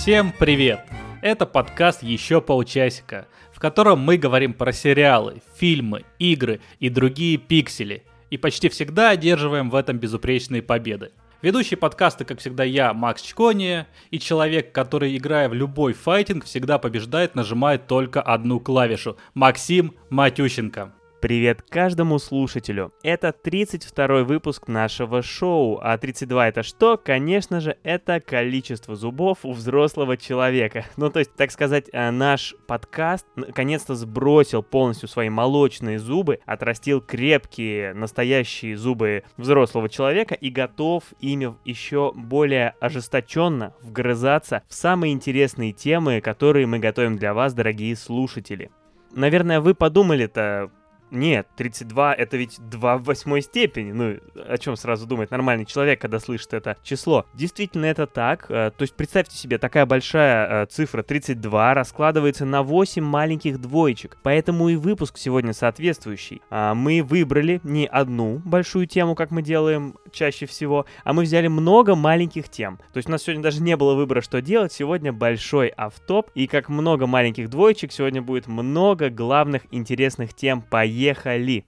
Всем привет! Это подкаст «Еще полчасика», в котором мы говорим про сериалы, фильмы, игры и другие пиксели. И почти всегда одерживаем в этом безупречные победы. Ведущий подкаста, как всегда, я, Макс Чкония, и человек, который, играя в любой файтинг, всегда побеждает, нажимает только одну клавишу. Максим Матющенко. Привет каждому слушателю! Это 32 выпуск нашего шоу, а 32 это что? Конечно же, это количество зубов у взрослого человека. Ну, то есть, так сказать, э, наш подкаст наконец-то сбросил полностью свои молочные зубы, отрастил крепкие, настоящие зубы взрослого человека и готов ими еще более ожесточенно вгрызаться в самые интересные темы, которые мы готовим для вас, дорогие слушатели. Наверное, вы подумали-то, нет, 32 это ведь 2 в восьмой степени. Ну, о чем сразу думает нормальный человек, когда слышит это число. Действительно, это так. Э, то есть представьте себе, такая большая э, цифра 32 раскладывается на 8 маленьких двоечек. Поэтому и выпуск сегодня соответствующий. А, мы выбрали не одну большую тему, как мы делаем чаще всего, а мы взяли много маленьких тем. То есть у нас сегодня даже не было выбора, что делать. Сегодня большой автоп. И как много маленьких двоечек, сегодня будет много главных интересных тем. Поехали! Поехали!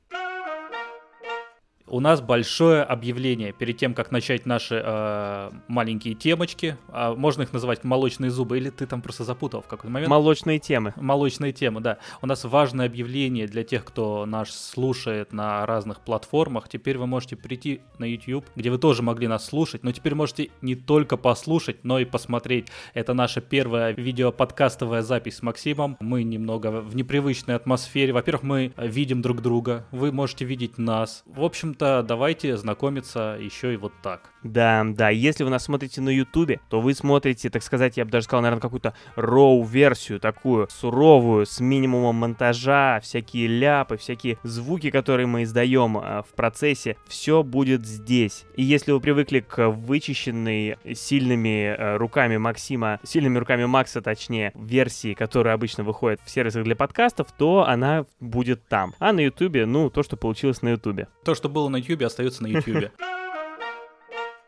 У нас большое объявление перед тем, как начать наши э, маленькие темочки. А можно их называть молочные зубы, или ты там просто запутал в какой-то момент? Молочные темы. Молочные темы, да. У нас важное объявление для тех, кто нас слушает на разных платформах. Теперь вы можете прийти на YouTube, где вы тоже могли нас слушать, но теперь можете не только послушать, но и посмотреть. Это наша первая видеоподкастовая запись с Максимом. Мы немного в непривычной атмосфере. Во-первых, мы видим друг друга, вы можете видеть нас. В общем-то, общем-то, давайте знакомиться еще и вот так. Да, да, если вы нас смотрите на Ютубе, то вы смотрите, так сказать, я бы даже сказал, наверное, какую-то роу-версию, такую суровую, с минимумом монтажа, всякие ляпы, всякие звуки, которые мы издаем э, в процессе, все будет здесь. И если вы привыкли к вычищенной сильными э, руками Максима, сильными руками Макса, точнее, версии, которая обычно выходит в сервисах для подкастов, то она будет там. А на Ютубе, ну, то, что получилось на Ютубе. То, что было на Ютубе, остается на Ютубе.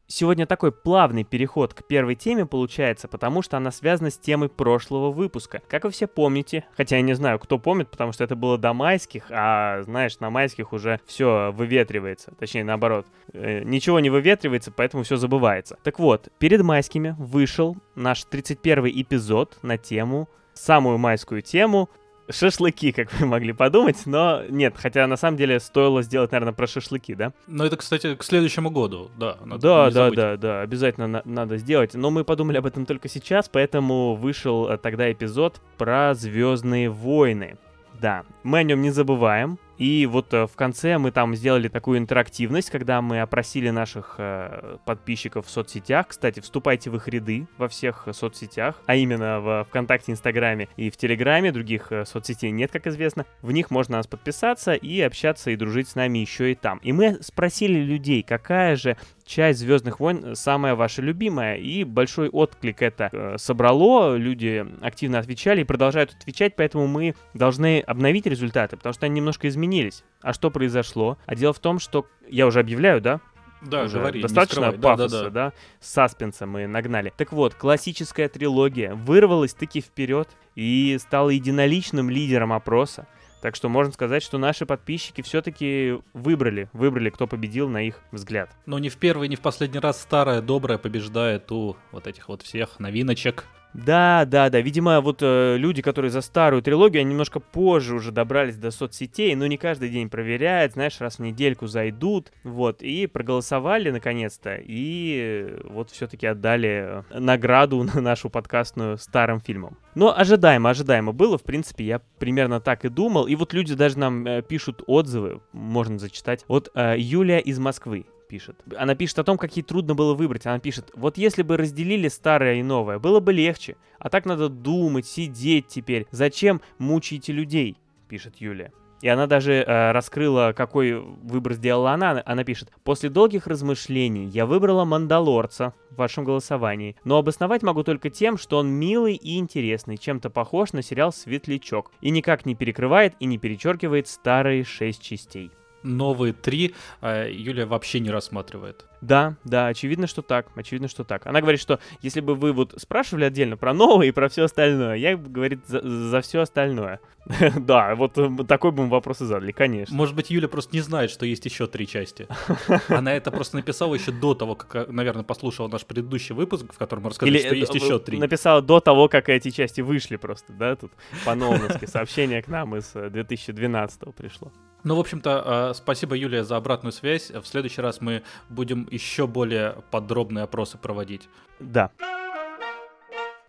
Сегодня такой плавный переход к первой теме получается, потому что она связана с темой прошлого выпуска. Как вы все помните, хотя я не знаю, кто помнит, потому что это было до майских, а знаешь, на майских уже все выветривается. Точнее, наоборот, э, ничего не выветривается, поэтому все забывается. Так вот, перед майскими вышел наш 31 эпизод на тему самую майскую тему шашлыки, как вы могли подумать, но нет, хотя на самом деле стоило сделать, наверное, про шашлыки, да? Ну это, кстати, к следующему году, да. Надо да, да, да, да, обязательно на- надо сделать. Но мы подумали об этом только сейчас, поэтому вышел э, тогда эпизод про Звездные войны. Да, мы о нем не забываем, и вот э, в конце мы там сделали такую интерактивность, когда мы опросили наших э, подписчиков в соцсетях. Кстати, вступайте в их ряды во всех соцсетях, а именно в ВКонтакте, Инстаграме и в Телеграме. Других э, соцсетей нет, как известно. В них можно нас подписаться и общаться и дружить с нами еще и там. И мы спросили людей, какая же часть Звездных войн самая ваша любимая. И большой отклик это э, собрало. Люди активно отвечали и продолжают отвечать, поэтому мы должны обновить результаты, потому что они немножко изменились. А что произошло? А дело в том, что я уже объявляю, да? Да, уже говори, достаточно пафоса, да, да, да. да, саспенса мы нагнали. Так вот, классическая трилогия вырвалась таки вперед и стала единоличным лидером опроса. Так что можно сказать, что наши подписчики все-таки выбрали, выбрали, кто победил на их взгляд. Но не в первый, не в последний раз старая добрая побеждает у вот этих вот всех новиночек. Да, да, да. Видимо, вот э, люди, которые за старую трилогию, они немножко позже уже добрались до соцсетей, но не каждый день проверяют, знаешь, раз в недельку зайдут, вот, и проголосовали наконец-то, и вот все-таки отдали э, награду на нашу подкастную старым фильмам. Но ожидаемо, ожидаемо было, в принципе, я примерно так и думал, и вот люди даже нам э, пишут отзывы, можно зачитать, вот э, Юлия из Москвы пишет. Она пишет о том, как ей трудно было выбрать. Она пишет, вот если бы разделили старое и новое, было бы легче. А так надо думать, сидеть теперь. Зачем мучаете людей? Пишет Юлия. И она даже э, раскрыла, какой выбор сделала она. Она пишет, после долгих размышлений я выбрала Мандалорца в вашем голосовании, но обосновать могу только тем, что он милый и интересный, чем-то похож на сериал «Светлячок» и никак не перекрывает и не перечеркивает старые шесть частей. Новые три э, Юлия вообще не рассматривает. Да, да, очевидно, что так, очевидно, что так. Она говорит, что если бы вы вот спрашивали отдельно про новые и про все остальное, я, говорит, за, за все остальное. да, вот э, такой бы мы вопрос и задали, конечно. Может быть, Юля просто не знает, что есть еще три части. Она это просто написала еще до того, как, э, наверное, послушала наш предыдущий выпуск, в котором мы рассказали, что есть еще три. Написала до того, как эти части вышли просто, да, тут по-новски. Сообщение к нам из 2012 пришло. Ну, в общем-то, спасибо, Юлия, за обратную связь. В следующий раз мы будем еще более подробные опросы проводить. Да.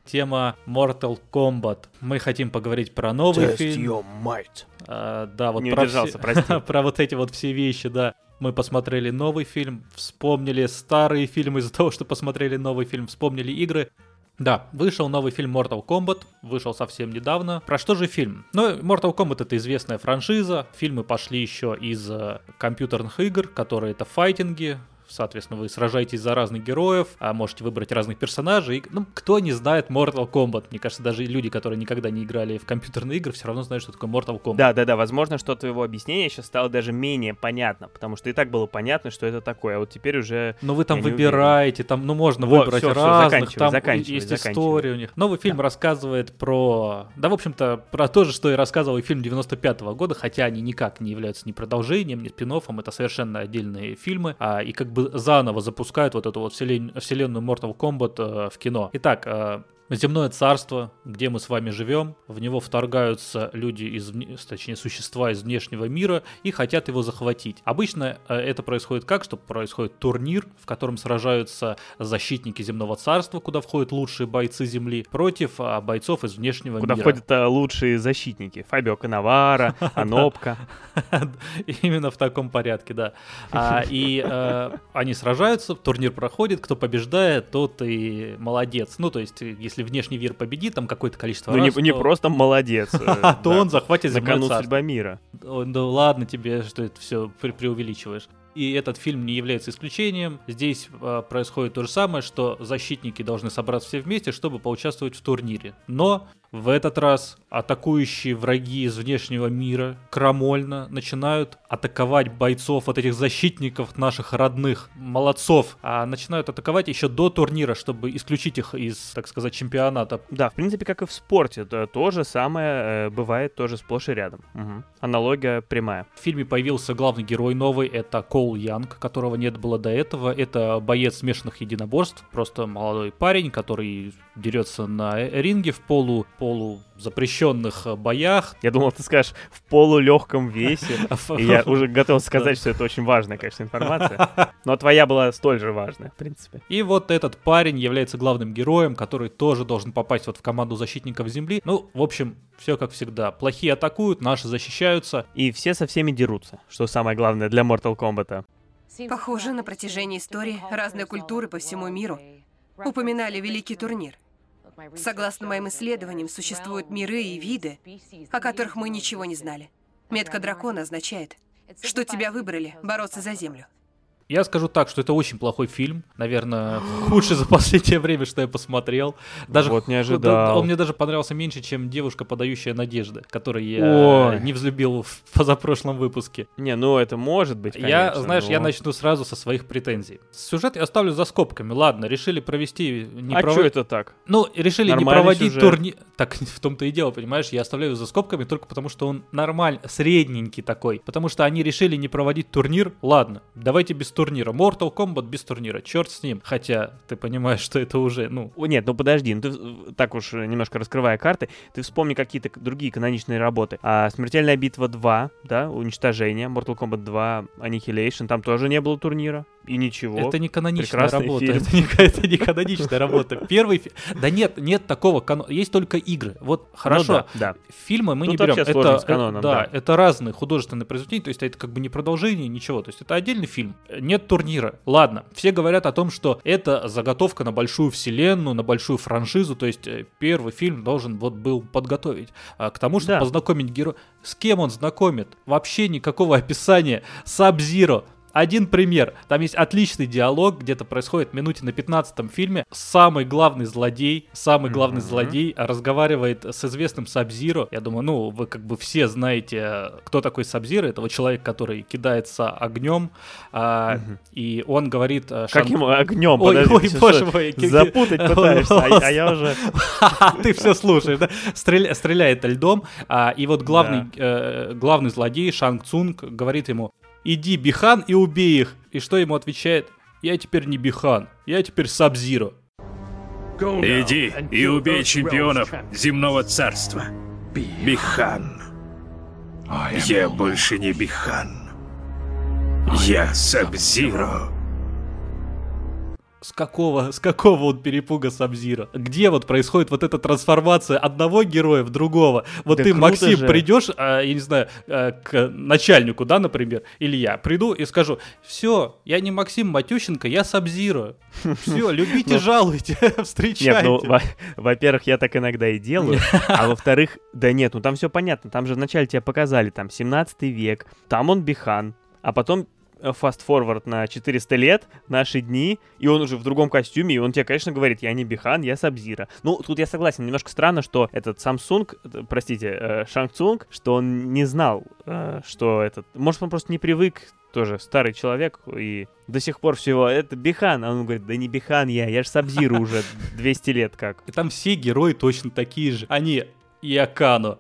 Тема Mortal Kombat. Мы хотим поговорить про новый Test фильм. Your might. А, да, вот Не про, удержался, все- прости. про вот эти вот все вещи, да. Мы посмотрели новый фильм, вспомнили старые фильмы из-за того, что посмотрели новый фильм, вспомнили игры. Да, вышел новый фильм Mortal Kombat, вышел совсем недавно. Про что же фильм? Ну, Mortal Kombat это известная франшиза, фильмы пошли еще из э, компьютерных игр, которые это файтинги, Соответственно, вы сражаетесь за разных героев, а можете выбрать разных персонажей. Ну, кто не знает Mortal Kombat? Мне кажется, даже люди, которые никогда не играли в компьютерные игры, все равно знают, что такое Mortal Kombat. Да, да, да, возможно, что твоего объяснения сейчас стало даже менее понятно, потому что и так было понятно, что это такое, а вот теперь уже... Но вы там выбираете, там, ну, можно Вот, выбрать всё, разных, заканчивай, там заканчивай, есть заканчивай. история у них. Новый фильм рассказывает про, да, в общем-то, про то же, что и рассказывал и фильм 95 года, хотя они никак не являются ни продолжением, ни спин это совершенно отдельные фильмы, а, и как бы заново запускают вот эту вот вселен- вселенную Mortal Kombat э, в кино. Итак, э, Земное царство, где мы с вами живем, в него вторгаются люди из, точнее, существа из внешнего мира и хотят его захватить. Обычно э, это происходит как, что происходит турнир, в котором сражаются защитники земного царства, куда входят лучшие бойцы Земли, против а, бойцов из внешнего Куда мира. входят а, лучшие защитники. Фабио Канавара, Анопка. Именно в таком порядке, да. А, и э, они сражаются, турнир проходит, кто побеждает, тот и молодец. Ну, то есть, э, если внешний мир победит, там какое-то количество Ну, не, раз, не то- просто молодец. э, А, то он захватит земное кону судьба мира. Да ладно тебе, что это все преувеличиваешь. И этот фильм не является исключением. Здесь э, происходит то же самое, что защитники должны собраться все вместе, чтобы поучаствовать в турнире. Но в этот раз атакующие враги из внешнего мира крамольно начинают атаковать бойцов, вот этих защитников наших родных, молодцов, а начинают атаковать еще до турнира, чтобы исключить их из, так сказать, чемпионата. Да, в принципе, как и в спорте. То, то же самое э, бывает тоже сплошь и рядом. Мгм. Аналогия прямая. В фильме появился главный герой новый, это Коул Янг, которого нет было до этого. Это боец смешанных единоборств, просто молодой парень, который дерется на э- ринге в полу, полу запрещенных э, боях. Я думал, ты скажешь в полулегком весе. И я уже готов сказать, что это очень важная, конечно, информация. Но твоя была столь же важная, в принципе. И вот этот парень является главным героем, который тоже должен попасть вот в команду защитников Земли. Ну, в общем, все как всегда. Плохие атакуют, наши защищаются. И все со всеми дерутся, что самое главное для Mortal Kombat. Похоже, на протяжении истории разные культуры по всему миру упоминали Великий турнир. Согласно моим исследованиям, существуют миры и виды, о которых мы ничего не знали. Метка дракона означает, что тебя выбрали бороться за землю. Я скажу так, что это очень плохой фильм. Наверное, худший за последнее время, что я посмотрел. Даже Вот не ожидал. да, Он мне даже понравился меньше, чем девушка, подающая надежды, которую я Ой. не взлюбил в позапрошлом выпуске. Не, ну это может быть, конечно. я, знаешь, я но- начну сразу со своих претензий. Сюжет я оставлю за скобками. Ладно, решили провести не А прово- что это так? Ну, решили не Нормальный проводить сюжет. турнир. Так в том-то и дело, понимаешь? Я оставляю за скобками только потому, что он нормальный, средненький такой. Потому что они решили не проводить турнир. Ладно, давайте без турнира. Mortal Kombat без турнира. Черт с ним. Хотя ты понимаешь, что это уже, ну, Нет, ну подожди, ну ты так уж э, немножко раскрывая карты, ты вспомни какие-то другие каноничные работы. А, Смертельная битва 2, да, уничтожение, Mortal Kombat 2, Annihilation, там тоже не было турнира. И ничего. Это не каноничная прекрасный работа. фильм. Это не, это не каноничная работа. Первый фи- Да нет, нет такого канона. Есть только игры. Вот хорошо. Ну да, да. Фильмы мы не Тут берем. вообще сложно Это, с каноном, э, да, да. это разные художественные произведения, то есть это как бы не продолжение, ничего. То есть это отдельный фильм. Нет турнира. Ладно, все говорят о том, что это заготовка на большую вселенную, на большую франшизу, то есть э, первый фильм должен вот был подготовить а, к тому, чтобы Да. познакомить героя. С кем он знакомит? Вообще никакого описания. Сабзиро. Один пример. Там есть отличный диалог, где-то происходит в минуте на 15 фильме. Самый главный злодей, самый главный Мгм. злодей разговаривает с известным Сабзиро. Я думаю, ну, вы как бы все знаете, кто такой Сабзиро. Это вот человек, который кидается огнем. а, Мгм. И он говорит... Как Шан- ему огнем, Ой, подожди, ой, боже мой, Запутать пытаешься, а, а я уже... Ты все слушаешь, да? Стреля- Стреляет льдом, а, и вот главный, э, главный злодей Шанг Цунг говорит ему, иди, Бихан, и убей их. И что ему отвечает? Я теперь не Бихан, я теперь Сабзиро. Иди и убей чемпионов земного царства. Бихан. Я больше не Бихан. Я Сабзиро. С какого, с какого вот перепуга Сабзира? Где вот происходит вот эта трансформация одного героя в другого? Вот Да ты, Максим, же. придешь, а, я не знаю, а, к начальнику, да, например, или я приду и скажу, все, я не Максим Матющенко, я Сабзира. Все, любите, Ну. жалуйте, Нет, встречайте. ну, во- во-первых, я так иногда и делаю, а во-вторых, да нет, ну там все понятно, там же вначале тебе показали, там, 17 век, там он Бихан, а потом фаст-форвард на 400 лет, наши дни, и он уже в другом костюме, и он тебе, конечно, говорит, я не Бихан, я Сабзира. Ну, тут я согласен, немножко странно, что этот Samsung, э, простите, э, Шанг Цунг, что он не знал, э, что этот... Может, он просто не привык, тоже старый человек, и до сих пор всего, это Бихан, а он говорит, да не Бихан я, я же Сабзиру уже 200 лет как. И там все герои точно такие же. Они и Акано.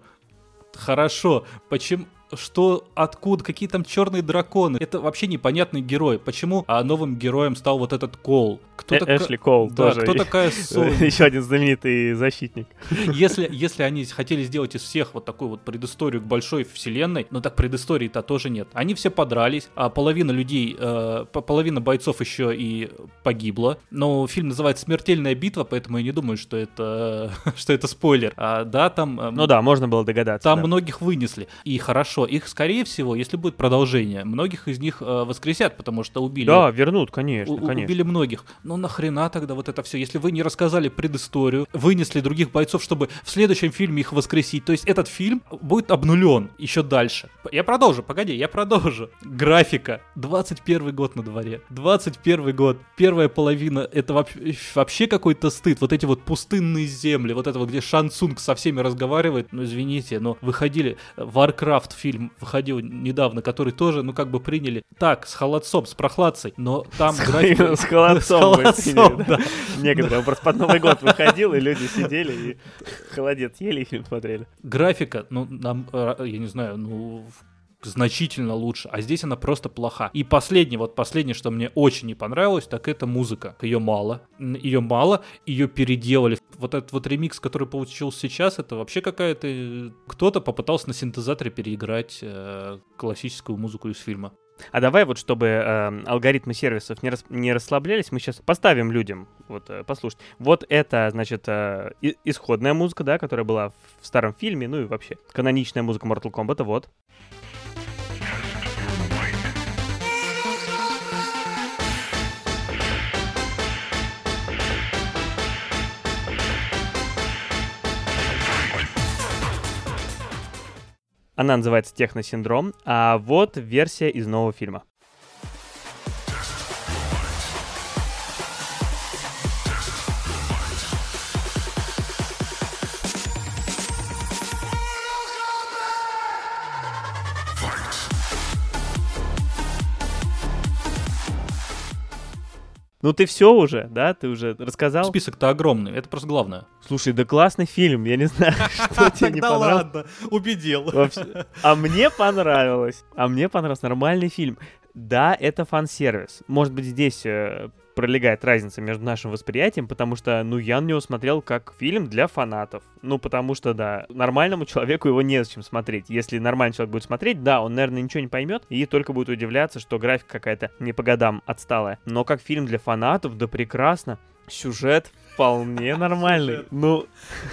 Хорошо. Почему? Что, откуда, какие там черные драконы? Это вообще непонятный герой. Почему а, новым героем стал вот этот Кол? Кто Э- така- Эшли Коул Да, тоже. кто такая Соня? Еще один знаменитый защитник. Если, если они хотели сделать из всех вот такую вот предысторию к большой вселенной, но так предыстории-то тоже нет. Они все подрались, а половина людей, э, по- половина бойцов еще и погибла. Но фильм называется «Смертельная битва», поэтому я не думаю, что это, что это спойлер. А, да, там... э, Ну да, можно было догадаться. Там да. многих вынесли. И хорошо, их, скорее всего, если будет продолжение, многих из них э, воскресят, потому что убили Да, вернут, конечно, у- конечно. убили многих. Но нахрена тогда вот это все? Если вы не рассказали предысторию, вынесли других бойцов, чтобы в следующем фильме их воскресить, то есть этот фильм будет обнулен еще дальше. Я продолжу, погоди, я продолжу. Графика. 21 год на дворе. 21 год. Первая половина это вообще, вообще какой-то стыд. Вот эти вот пустынные земли, вот это вот, где Шан Цунг со всеми разговаривает. Ну, извините, но выходили... Warcraft фильм выходил недавно, который тоже, ну, как бы приняли так, с холодцом, с прохладцей, но там С холодцом. Некоторые, просто под Новый год выходил, и люди сидели и холодец ели и фильм смотрели. Графика, ну, нам, э, я не знаю, ну, значительно лучше, а здесь она просто плоха. И последнее, вот последнее, что мне очень не понравилось, так это музыка. Ее мало, ее мало, ее переделали. Вот этот вот ремикс, который получился сейчас, это вообще какая-то... э, Кто-то попытался на синтезаторе переиграть э, классическую музыку из фильма. А давай вот, чтобы э, алгоритмы сервисов не, рас- не расслаблялись, мы сейчас поставим людям, вот, э, послушать. Вот это, значит, э, исходная музыка, да, которая была в старом фильме, ну и вообще каноничная музыка Mortal Kombat, вот. Она называется «Техносиндром», а вот версия из нового фильма. Ну ты все уже, да? Ты уже рассказал? Список-то огромный, это просто главное. Слушай, да классный фильм, я не знаю, что тебе не понравилось. ладно, убедил. А мне понравилось. А мне понравился нормальный фильм. Да, это фан-сервис. Может быть, здесь э, пролегает разница между нашим восприятием, потому что, ну, я на него смотрел как фильм для фанатов. Ну, потому что, да, нормальному человеку его незачем смотреть. Если нормальный человек будет смотреть, да, он, наверное, ничего не поймет и только будет удивляться, что графика какая-то не по годам отсталая. Но как фильм для фанатов, да прекрасно. Сюжет вполне нормальный. Ну,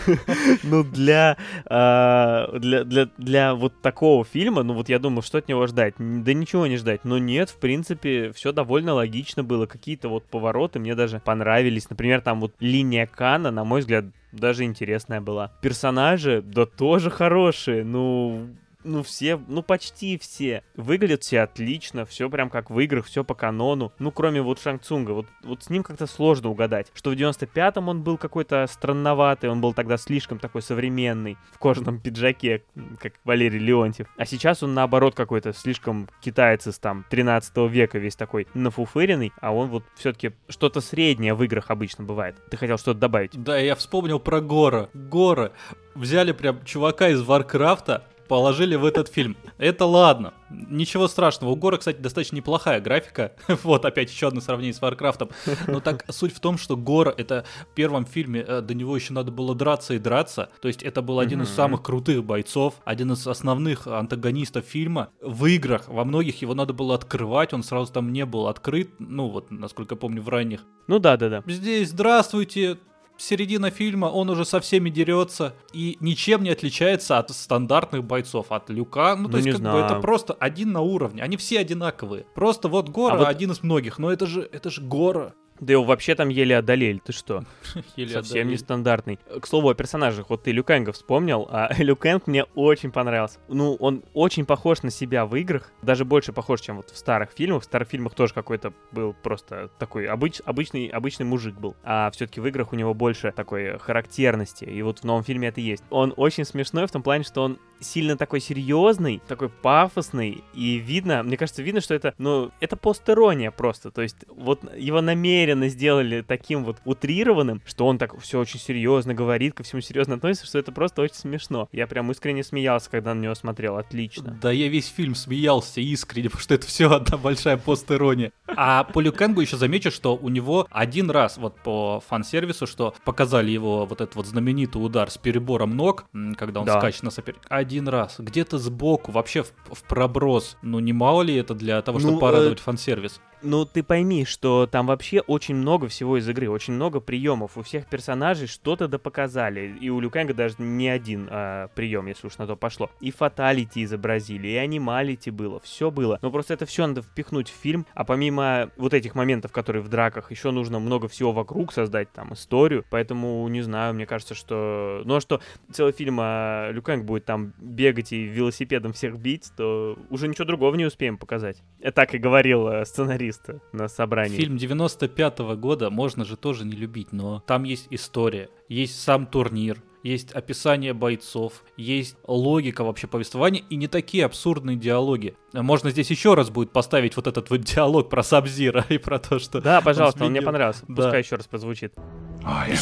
ну для, а, для, для, для вот такого фильма, ну вот я думал, что от него ждать? Да ничего не ждать. Но нет, в принципе, все довольно логично было. Какие-то вот повороты мне даже понравились. Например, там вот линия Кана, на мой взгляд, даже интересная была. Персонажи, да тоже хорошие. Ну, ну, все, ну, почти все. Выглядят все отлично, все прям как в играх, все по канону. Ну, кроме вот Шанг Цунга, вот, вот с ним как-то сложно угадать. Что в 95-м он был какой-то странноватый, он был тогда слишком такой современный, в кожаном пиджаке, как Валерий Леонтьев. А сейчас он, наоборот, какой-то слишком китаец из там 13 века, весь такой нафуфыренный, а он вот все-таки что-то среднее в играх обычно бывает. Ты хотел что-то добавить? Да, я вспомнил про Гора. Гора. Взяли прям чувака из Варкрафта, положили в этот фильм. Это ладно, ничего страшного. У Гора, кстати, достаточно неплохая графика. вот опять еще одно сравнение с Варкрафтом. Но так суть в том, что Гора это в первом фильме, э, до него еще надо было драться и драться. То есть это был один из самых крутых бойцов, один из основных антагонистов фильма. В играх во многих его надо было открывать, он сразу там не был открыт. Ну вот, насколько я помню, в ранних. Ну да, да, да. Здесь здравствуйте, середина фильма, он уже со всеми дерется и ничем не отличается от стандартных бойцов, от Люка. Ну, то Ну, есть, не как бы знаю. это просто один на уровне. Они все одинаковые. Просто вот Гора А вот- один из многих, но это же, это же Гора. Да его вообще там еле одолели, ты что? Еле Совсем отдалили. нестандартный. К слову о персонажах, вот ты Люкенга вспомнил, а Люкенг мне очень понравился. Ну, он очень похож на себя в играх, даже больше похож, чем вот в старых фильмах. В старых фильмах тоже какой-то был просто такой обыч- обычный, обычный мужик был, а все-таки в играх у него больше такой характерности, и вот в новом фильме это есть. Он очень смешной в том плане, что он сильно такой серьезный, такой пафосный, и видно, мне кажется, видно, что это, ну, это постерония просто, то есть вот его намеренно сделали таким вот утрированным, что он так все очень серьезно говорит, ко всему серьезно относится, что это просто очень смешно. Я прям искренне смеялся, когда на него смотрел, отлично. Да я весь фильм смеялся искренне, потому что это все одна большая постерония. А по Люкенгу еще замечу, что у него один раз вот по фан-сервису, что показали его вот этот вот знаменитый удар с перебором ног, когда он Да. скачет на соперника. Один раз. Где-то сбоку, вообще в, в проброс. Ну не мало ли это для того, чтобы Ну, порадовать э, фан-сервис? Ну, ты пойми, что там вообще очень много всего из игры, очень много приемов. У всех персонажей что-то да показали. И у Люкенга даже не один а, прием, если уж на то пошло. И фаталити изобразили, и анималити было, все было. Но просто это все надо впихнуть в фильм. А помимо вот этих моментов, которые в драках, еще нужно много всего вокруг создать, там, историю. Поэтому, не знаю, мне кажется, что... Ну, а что целый фильм а Люкенг будет там бегать и велосипедом всех бить, то уже ничего другого не успеем показать. Я так и говорил э, сценарист на собрании. Фильм 95 года можно же тоже не любить, но там есть история, есть сам турнир, есть описание бойцов, есть логика вообще повествования и не такие абсурдные диалоги. Можно здесь еще раз будет поставить вот этот вот диалог про Сабзира и про то, что... Да, пожалуйста, он, мне сменил. понравился. Да. Пускай еще раз прозвучит.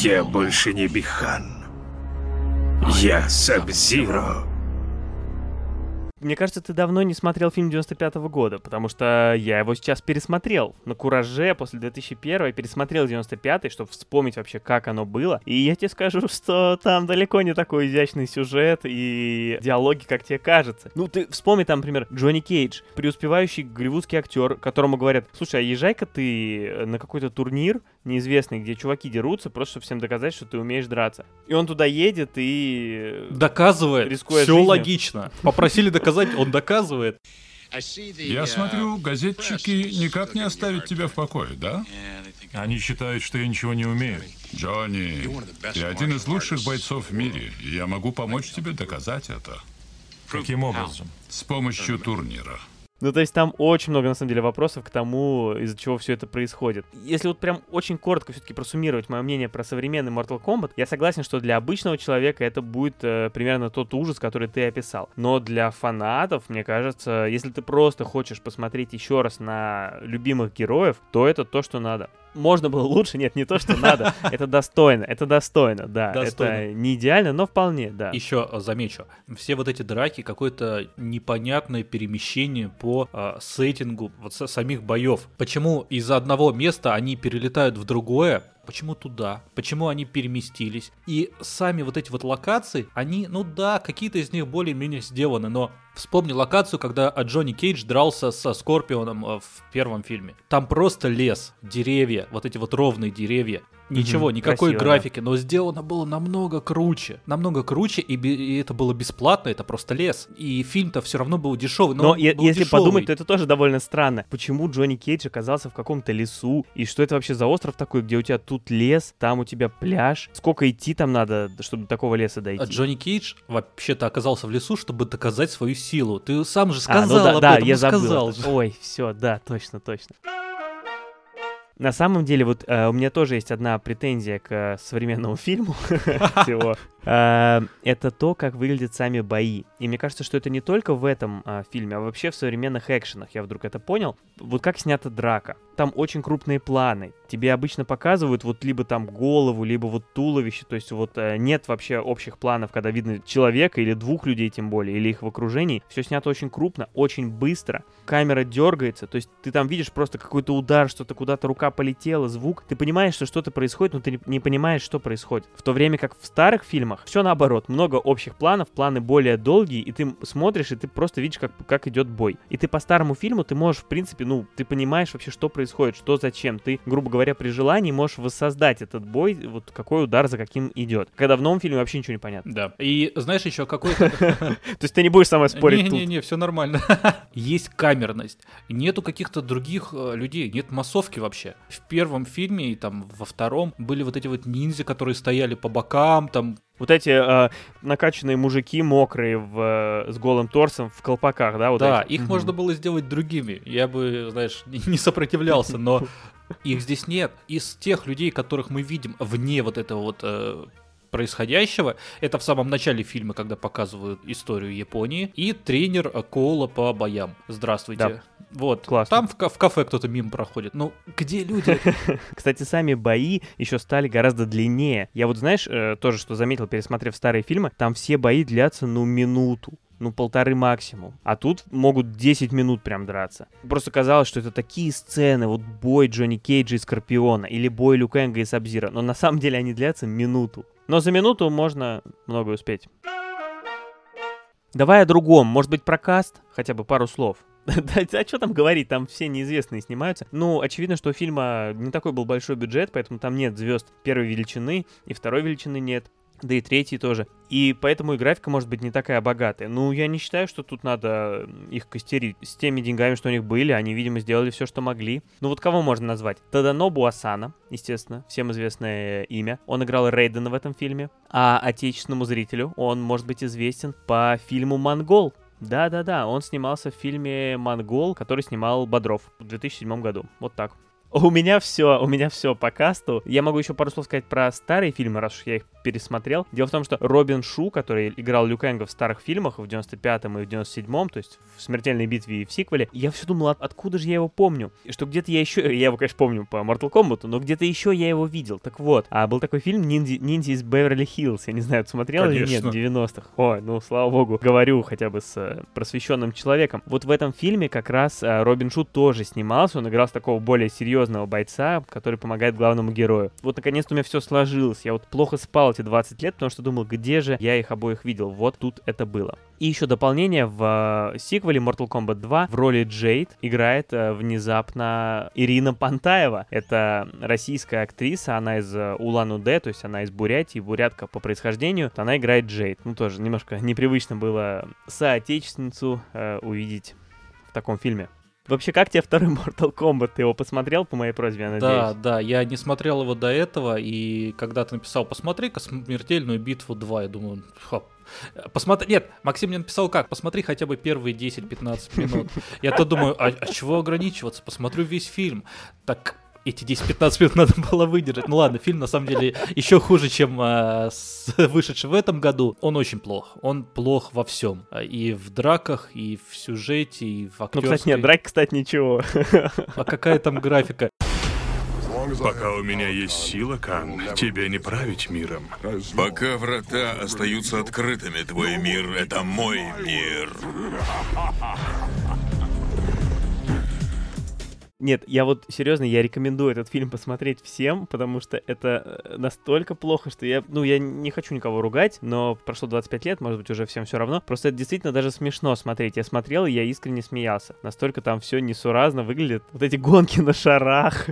Я больше не Бихан. Я Сабзиро. Мне кажется, ты давно не смотрел фильм 95 года, потому что я его сейчас пересмотрел. На Кураже после 2001 я пересмотрел 95 чтобы вспомнить вообще, как оно было. И я тебе скажу, что там далеко не такой изящный сюжет и диалоги, как тебе кажется. Ну, ты вспомни там, например, Джонни Кейдж, преуспевающий голливудский актер, которому говорят, слушай, а езжай-ка ты на какой-то турнир неизвестный, где чуваки дерутся, просто чтобы всем доказать, что ты умеешь драться. И он туда едет и... Доказывает. Рискуя Все жизнью. логично. Попросили доказать, он доказывает. Я смотрю, газетчики никак не оставят тебя в покое, да? Они считают, что я ничего не умею. Джонни, ты один из лучших бойцов в мире, и я могу помочь тебе доказать это. Каким образом? С помощью турнира. Ну, то есть там очень много, на самом деле, вопросов к тому, из-за чего все это происходит. Если вот прям очень коротко все-таки просуммировать мое мнение про современный Mortal Kombat, я согласен, что для обычного человека это будет э, примерно тот ужас, который ты описал. Но для фанатов, мне кажется, если ты просто хочешь посмотреть еще раз на любимых героев, то это то, что надо. Можно было лучше? Нет, не то, что надо. Это достойно, это достойно, да. Достойно. Это не идеально, но вполне, да. Еще э, замечу, все вот эти драки какое-то непонятное перемещение по э, сеттингу вот самих боев. Почему из одного места они перелетают в другое? Почему туда? Почему они переместились? И сами вот эти вот локации, они, ну да, какие-то из них более-менее сделаны, но вспомни локацию, когда Джонни Кейдж дрался со Скорпионом э, в первом фильме. Там просто лес, деревья, вот эти вот ровные деревья. Ничего, Мгм, никакой красиво, да. графики, но сделано было намного круче. Намного круче, и, и это было бесплатно, это просто лес. И фильм-то все равно был дешевый. Но, Но е- был если дешевый. подумать, то это тоже довольно странно. Почему Джонни Кейдж оказался в каком-то лесу? И что это вообще за остров такой, где у тебя тут лес, там у тебя пляж? Сколько идти там надо, чтобы до такого леса дойти? А Джонни Кейдж вообще-то оказался в лесу, чтобы доказать свою силу. Ты сам же А, сказал ну да, об да, этом, я ну, забыл. сказал это. же. Ой, все, да, точно, точно. На самом деле, вот э, у меня тоже есть одна претензия к э, современному фильму всего. Э, Это то, как выглядят сами бои. И мне кажется, что это не только в этом э, фильме, а вообще в современных экшенах. Я вдруг это понял. Вот как снята драка. Там очень крупные планы. Тебе обычно показывают вот либо там голову, либо вот туловище. То есть вот э, нет вообще общих планов, когда видно человека или двух людей тем более, или их в окружении. Все снято очень крупно, очень быстро. Камера дергается. То есть ты там видишь просто какой-то удар, что-то куда-то рука полетела, звук. Ты понимаешь, что что-то происходит, но ты не понимаешь, что происходит. В то время как в старых фильмах все наоборот. Много общих планов, планы более долгие, и ты смотришь, и ты просто видишь, как, как идет бой. И ты по старому фильму, ты можешь, в принципе, ну, ты понимаешь вообще, что происходит, что зачем. Ты, грубо говоря, при желании можешь воссоздать этот бой, вот какой удар за каким идет. Когда в новом фильме вообще ничего не понятно. Да. И знаешь еще какой-то... То есть ты не будешь со мной спорить тут. Не-не-не, все нормально. Есть камерность. Нету каких-то других э, людей, нет массовки вообще. В первом фильме и там во втором были вот эти вот ниндзя, которые стояли по бокам, там Вот эти э, накачанные мужики мокрые в, э, с голым торсом в колпаках, да? Вот да, эти? их Мгм. можно было сделать другими. Я бы, знаешь, не не сопротивлялся, но их здесь нет. Из тех людей, которых мы видим вне вот этого вот э, происходящего, это в самом начале фильма, когда показывают историю Японии, и тренер Коула по боям. Здравствуйте. Да. Вот. Классно. Там в, в кафе кто-то мимо проходит. Ну, где люди? Кстати, сами бои еще стали гораздо длиннее. Я вот, знаешь, э, тоже что заметил, пересмотрев старые фильмы, там все бои длятся, ну, минуту. Ну, полторы максимум. А тут могут 10 минут прям драться. Просто казалось, что это такие сцены, вот бой Джонни Кейджа и Скорпиона, или бой Люкенга и Сабзира. Но на самом деле они длятся минуту. Но за минуту можно многое успеть. Давай о другом. Может быть, про каст? Хотя бы пару слов. Да, а что там говорить, там все неизвестные снимаются. Ну, очевидно, что у фильма не такой был большой бюджет, поэтому там нет звезд первой величины, и второй величины нет, да и третьей тоже. И поэтому и графика может быть не такая богатая. Ну, я не считаю, что тут надо их костерить. С теми деньгами, что у них были, они, видимо, сделали все, что могли. Ну вот кого можно назвать? Таданобу Асана, естественно, всем известное имя. Он играл Рейдена в этом фильме. А отечественному зрителю он может быть известен по фильму «Монгол». Да-да-да, он снимался в фильме «Монгол», который снимал Бодров в 2007 году. Вот так. У меня все, у меня все по касту. Я могу еще пару слов сказать про старые фильмы, раз уж я их пересмотрел. Дело в том, что Робин Шу, который играл Люкенга в старых фильмах в 95-м и в 97-м, то есть в «Смертельной битве» и в сиквеле, я все думал, от- откуда же я его помню? И что где-то я еще, я его, конечно, помню по Mortal Kombat, но где-то еще я его видел. Так вот, а был такой фильм «Ниндзя, «Ниндзя из Беверли-Хиллз». Я не знаю, смотрел или нет, Конечно. в 90-х. Ой, ну, слава богу, говорю хотя бы с э, просвещенным человеком. Вот в этом фильме как раз э, Робин Шу тоже снимался, он играл с такого более серьезного бойца, который помогает главному герою. Вот наконец-то у меня все сложилось. Я вот плохо спал эти 20 лет, потому что думал, где же я их обоих видел. Вот тут это было. И еще дополнение в э, сиквеле Mortal Kombat 2 в роли Джейд играет э, внезапно Ирина Пантаева. Это российская актриса, она из э, Улан-Удэ, то есть она из Бурятии, бурятка по происхождению. Она играет Джейд. Ну тоже немножко непривычно было соотечественницу э, увидеть в таком фильме. Вообще, как тебе второй Mortal Kombat? Ты его посмотрел по моей просьбе, я Да, надеюсь? да, я не смотрел его до этого, и когда ты написал, посмотри-ка смертельную битву 2, я думаю, хоп. Посмотри, нет, Максим мне написал как, посмотри хотя бы первые 10-15 минут. Я-то думаю, а, а чего ограничиваться, посмотрю весь фильм. Так, эти 10-15 минут надо было выдержать. Ну ладно, фильм на самом деле еще хуже, чем а, с- вышедший в этом году. Он очень плох. Он плох во всем. И в драках, и в сюжете, и в Ну, актерской. кстати, нет, драки, кстати, ничего. А какая там графика? Пока у меня есть сила, Кан, тебе не править миром. Пока врата остаются открытыми, твой мир — это мой мир. Нет, я вот серьезно, я рекомендую этот фильм посмотреть всем, потому что это э, настолько плохо, что я, ну, я не хочу никого ругать, но прошло 25 лет, может быть, уже всем все равно. Просто это действительно даже смешно смотреть. Я смотрел, и я искренне смеялся. Настолько там все несуразно выглядит. Вот эти гонки на шарах.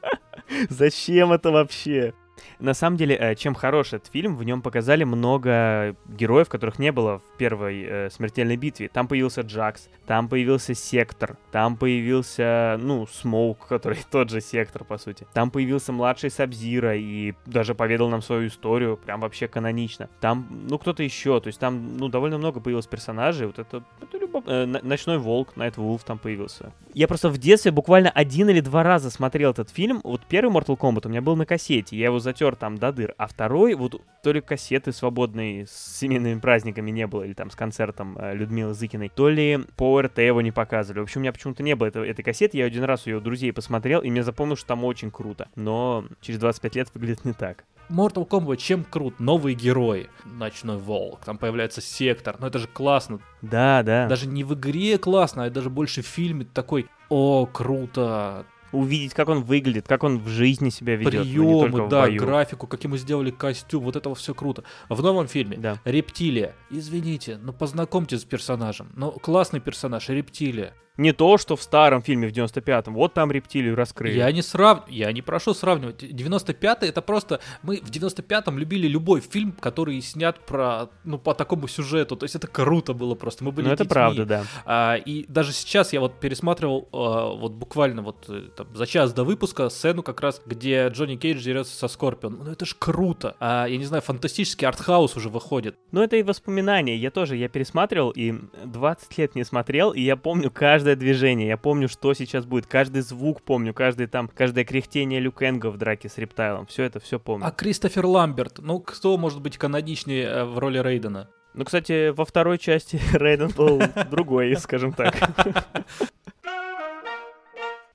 Зачем это вообще? На самом деле, э, чем хорош этот фильм, в нем показали много героев, которых не было в первой э, смертельной битве. Там появился Джакс, там появился Сектор, там появился, ну, Смоук, который тот же Сектор, по сути. Там появился младший Саб-Зиро и даже поведал нам свою историю, прям вообще канонично. Там, ну, кто-то еще, то есть там, ну, довольно много появилось персонажей. Вот это, это Ночной Волк, Nightwolf там появился. Я просто в детстве буквально один или два раза смотрел этот фильм. Вот первый Mortal Kombat у меня был на кассете, я его затер там до дыр. А второй, вот то ли кассеты свободные с семейными праздниками не было, или там с концертом э, Людмилы Зыкиной, то ли по РТ его не показывали. В общем, у меня почему-то не было этого, этой кассеты. Я один раз ее у друзей посмотрел, и мне запомнил, что там очень круто. Но через 25 лет выглядит не так. Mortal Kombat чем крут? Новые герои. Ночной Волк, там появляется Сектор. Ну это же классно. Да, да. Даже не в игре классно, а даже больше в фильме такой, о, круто, увидеть, как он выглядит, как он в жизни себя ведет. Приемы, да, графику, как ему сделали костюм, вот это все круто. В новом фильме да. рептилия. Извините, но познакомьтесь с персонажем. Ну, классный персонаж, рептилия. Не то, что в старом фильме в 95-м. Вот там рептилию раскрыли. Я не срав... Я не прошу сравнивать. 95-й это просто... Мы в 95-м любили любой фильм, который снят про... Ну, по такому сюжету. То есть это круто было просто. Мы были Ну, это правда, да. А, и даже сейчас я вот пересматривал а, вот буквально вот э, там, за час до выпуска сцену как раз, где Джонни Кейдж дерется со Скорпион. Ну, это ж круто. А, я не знаю, фантастический артхаус уже выходит. Ну, это и воспоминания. Я тоже, я пересматривал и 20 лет не смотрел, и я помню каждый каждое движение, я помню, что сейчас будет, каждый звук помню, каждый там, каждое кряхтение Люкенга в драке с Рептайлом, все это все помню. А Кристофер Ламберт, ну кто может быть каноничнее э, в роли Рейдена? Ну, кстати, во второй части Рейден был другой, скажем так.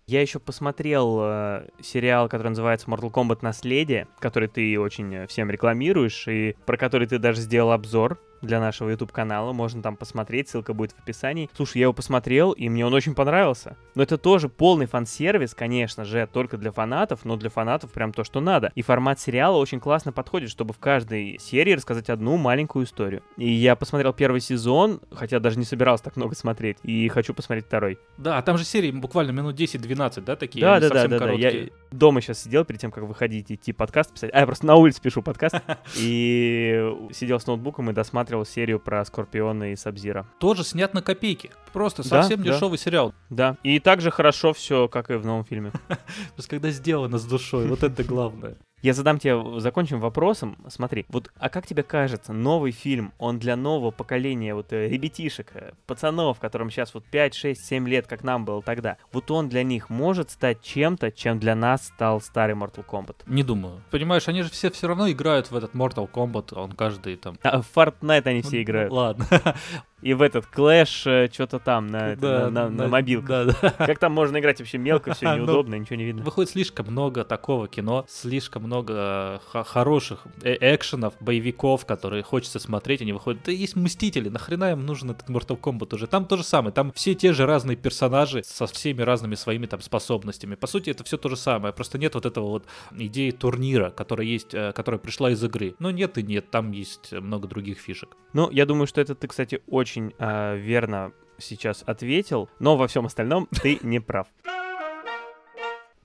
Я еще посмотрел э, сериал, который называется Mortal Kombat Наследие, который ты очень э, всем рекламируешь, и про который ты даже сделал обзор для нашего YouTube-канала, можно там посмотреть, ссылка будет в описании. Слушай, я его посмотрел, и мне он очень понравился. Но это тоже полный фан-сервис, конечно же, только для фанатов, но для фанатов прям то, что надо. И формат сериала очень классно подходит, чтобы в каждой серии рассказать одну маленькую историю. И я посмотрел первый сезон, хотя даже не собирался так много смотреть, и хочу посмотреть второй. Да, там же серии буквально минут 10-12, да, такие? Да, да, да, да, да. Я дома сейчас сидел перед тем, как выходить, идти подкаст писать. А, я просто на улице пишу подкаст. И сидел с ноутбуком и досматривал пересматривал серию про Скорпиона и Сабзира. Тоже снят на копейки. Просто совсем да, дешевый да. сериал. Да. И также хорошо все, как и в новом фильме. Просто когда сделано с душой, вот это главное. Я задам тебе, закончим вопросом. Смотри, вот, а как тебе кажется, новый фильм, он для нового поколения вот э, ребятишек, э, пацанов, которым сейчас вот 5, 6, 7 лет, как нам было тогда, вот он для них может стать чем-то, чем для нас стал старый Mortal Kombat? Не думаю. Понимаешь, они же все все равно играют в этот Mortal Kombat, он каждый там... А в Fortnite они все играют. Ладно. и в этот клэш э, что-то там на, да, на, на, на, на мобилках. Да, да. Как там можно играть вообще мелко, все ну, неудобно, ничего не видно. Выходит слишком много такого кино, слишком много х- хороших э экшенов, боевиков, которые хочется смотреть, они выходят. Да есть Мстители, нахрена им нужен этот Mortal Kombat уже? Там то же самое, там все те же разные персонажи со всеми разными своими там способностями. По сути, это все то же самое, просто нет вот этого вот идеи турнира, которая есть, э, которая пришла из игры. Но нет и нет, там есть много других фишек. Ну, я думаю, что это ты, кстати, очень очень э, верно сейчас ответил, но во всем остальном ты не прав.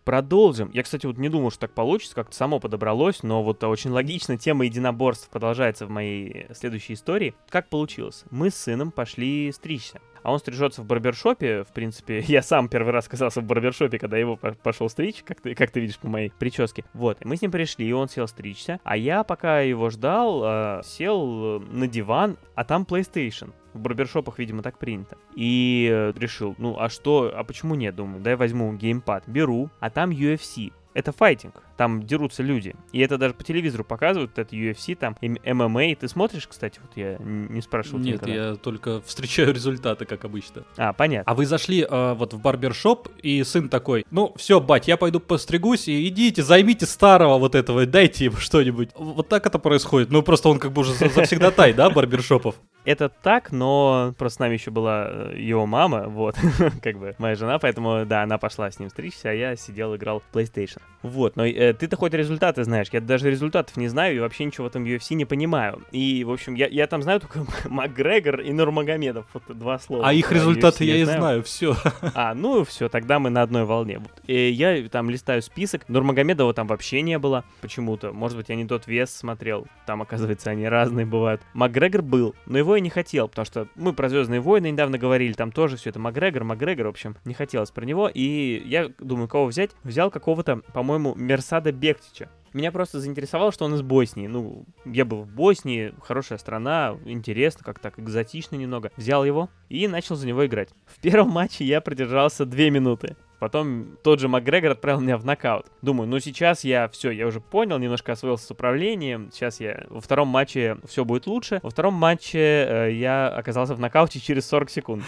Продолжим. Я, кстати, вот не думал, что так получится, как-то само подобралось, но вот очень логично, тема единоборств продолжается в моей следующей истории. Как получилось? Мы с сыном пошли стричься а он стрижется в барбершопе, в принципе, я сам первый раз оказался в барбершопе, когда его пошел стричь, как ты, как ты видишь по моей прическе. Вот, мы с ним пришли, и он сел стричься, а я, пока его ждал, э, сел на диван, а там PlayStation. В барбершопах, видимо, так принято. И э, решил, ну а что, а почему нет? Думаю, дай возьму геймпад. Беру, а там UFC это файтинг, там дерутся люди. И это даже по телевизору показывают, это UFC, там ММА. Ты смотришь, кстати, вот я не спрашивал. Нет, никогда. я только встречаю результаты, как обычно. А, понятно. А вы зашли э, вот в барбершоп, и сын такой, ну все, бать, я пойду постригусь, и идите, займите старого вот этого, дайте ему что-нибудь. Вот так это происходит. Ну просто он как бы уже завсегдатай, да, барбершопов? Это так, но просто с нами еще была э, его мама, вот, как бы моя жена, поэтому, да, она пошла с ним стричься, а я сидел, играл в PlayStation. Вот, но э, э, ты-то хоть результаты знаешь, я даже результатов не знаю и вообще ничего в этом UFC не понимаю. И, в общем, я, я там знаю только Макгрегор и Нурмагомедов, вот два слова. А их результаты UFC я и знаю. знаю, все. А, ну все, тогда мы на одной волне. И я там листаю список, Нурмагомедова там вообще не было почему-то. Может быть, я не тот вес смотрел. Там, оказывается, они разные бывают. Макгрегор был, но его я не хотел, потому что мы про Звездные войны недавно говорили, там тоже все это Макгрегор, Макгрегор, в общем, не хотелось про него. И я думаю, кого взять? Взял какого-то, по-моему, Мерсада Бектича. Меня просто заинтересовало, что он из Боснии. Ну, я был в Боснии, хорошая страна, интересно, как так экзотично немного. Взял его и начал за него играть. В первом матче я продержался две минуты. Потом тот же Макгрегор отправил меня в нокаут. Думаю, ну сейчас я все, я уже понял, немножко освоился с управлением. Сейчас я во втором матче все будет лучше. Во втором матче э, я оказался в нокауте через 40 секунд.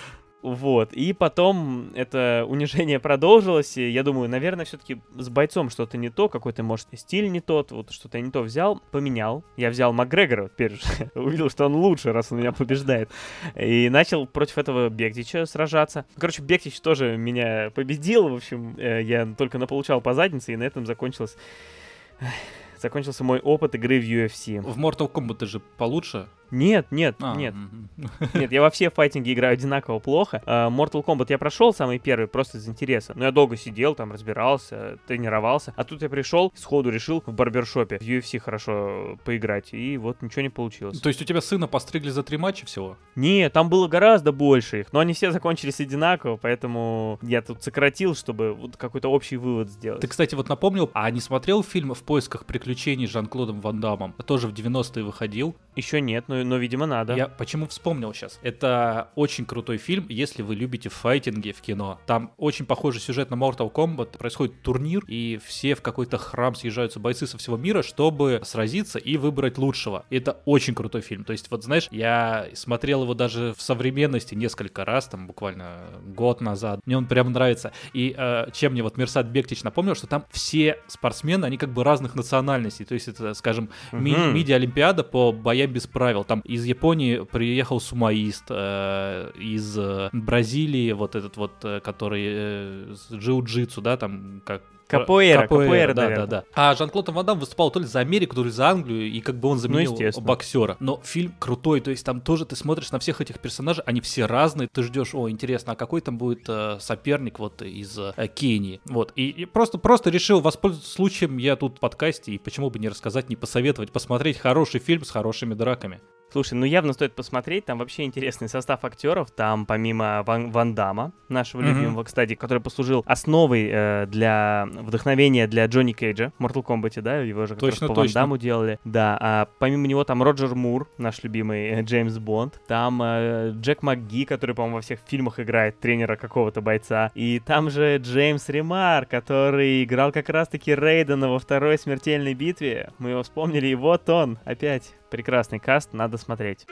Вот, и потом это унижение продолжилось, и я думаю, наверное, все-таки с бойцом что-то не то, какой-то, может, стиль не тот, вот что-то не то взял, поменял. Я взял Макгрегора, теперь же увидел, что он лучше, раз он меня побеждает. И начал против этого Бектича сражаться. Короче, Бектич тоже меня победил, в общем, э, я только наполучал по заднице, и на этом закончилось... Закончился мой опыт игры в UFC. В Mortal Kombat ты же получше. Нет, нет, А, нет. мгм. Нет, я во все файтинги играю одинаково плохо. А, Mortal Kombat я прошел самый первый просто из интереса. Но я долго сидел, там разбирался, тренировался. А тут я пришел, сходу решил в барбершопе в UFC хорошо поиграть. И вот ничего не получилось. То есть у тебя сына постригли за три матча всего? Не, там было гораздо больше их, но они все закончились одинаково, поэтому я тут сократил, чтобы вот какой-то общий вывод сделать. Ты, кстати, вот напомнил, а не смотрел фильм «В поисках приключений» с Жан-Клодом Ван Дамом? Тоже в 90-е выходил. Еще нет, но, но видимо, надо. Я почему вспомнил сейчас? Это очень крутой фильм, если вы любите файтинги в кино. Там очень похожий сюжет на Mortal Kombat. Происходит турнир, и все в какой-то храм съезжаются бойцы со всего мира, чтобы сразиться и выбрать лучшего. И это очень крутой фильм. То есть, вот знаешь, я смотрел его даже в современности несколько раз, там буквально год назад. Мне он прям нравится. И э, чем мне вот Мерсат Бектич напомнил, что там все спортсмены, они как бы разных национальностей. То есть это, скажем, ми- Мгм. миди-олимпиада по боям без правил. Там из Японии приехал сумаист, э, из э, Бразилии вот этот вот, э, который э, с джиу-джитсу, да, там как Капоэйра, капоэйра, да, наверное. да, да. А Жан-Клод Ван Дам выступал то ли за Америку, то ли за Англию, и как бы он заменил Ну, боксера. Но фильм крутой, то есть там тоже ты смотришь на всех этих персонажей, они все разные, ты ждешь, о, интересно, а какой там будет э, соперник вот из э, Кении. Вот, и, и просто, просто решил воспользоваться случаем, я тут в подкасте, и почему бы не рассказать, не посоветовать, посмотреть хороший фильм с хорошими драками. Слушай, ну явно стоит посмотреть, там вообще интересный состав актеров, там помимо Ван, Ван Дамма, нашего Мгм. любимого, кстати, который послужил основой э, для вдохновения для Джонни Кейджа в Mortal Kombat, да, его же Точно, по точно. Ван Дамму делали. Да, а помимо него там Роджер Мур, наш любимый э, Джеймс Бонд, там э, Джек МакГи, который, по-моему, во всех фильмах играет тренера какого-то бойца, и там же Джеймс Ремар, который играл как раз-таки Рейдена во второй смертельной битве. Мы его вспомнили, и вот он, опять прекрасный каст, надо смотреть.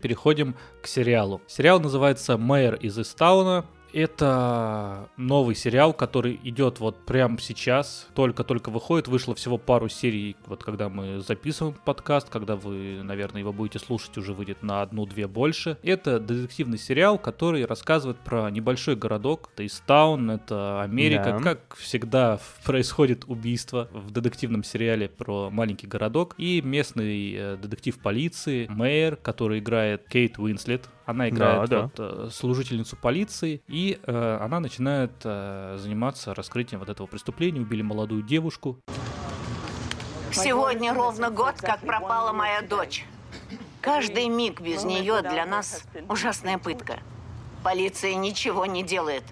Переходим к сериалу. Сериал называется «Мэр из Истауна». Это новый сериал, который идет вот прямо сейчас, только-только выходит, вышло всего пару серий, вот когда мы записываем подкаст, когда вы, наверное, его будете слушать, уже выйдет на одну-две больше. Это детективный сериал, который рассказывает про небольшой городок, это Истаун, это Америка, Да. как всегда происходит убийство в детективном сериале про маленький городок, и местный э, детектив полиции, мэр, который играет Кейт Уинслет, она играет да. вот, э, служительницу полиции, и э, она начинает э, заниматься раскрытием вот этого преступления. Убили молодую девушку. Сегодня ровно год, как пропала моя дочь. Каждый миг без нее для нас ужасная пытка. Полиция ничего не делает.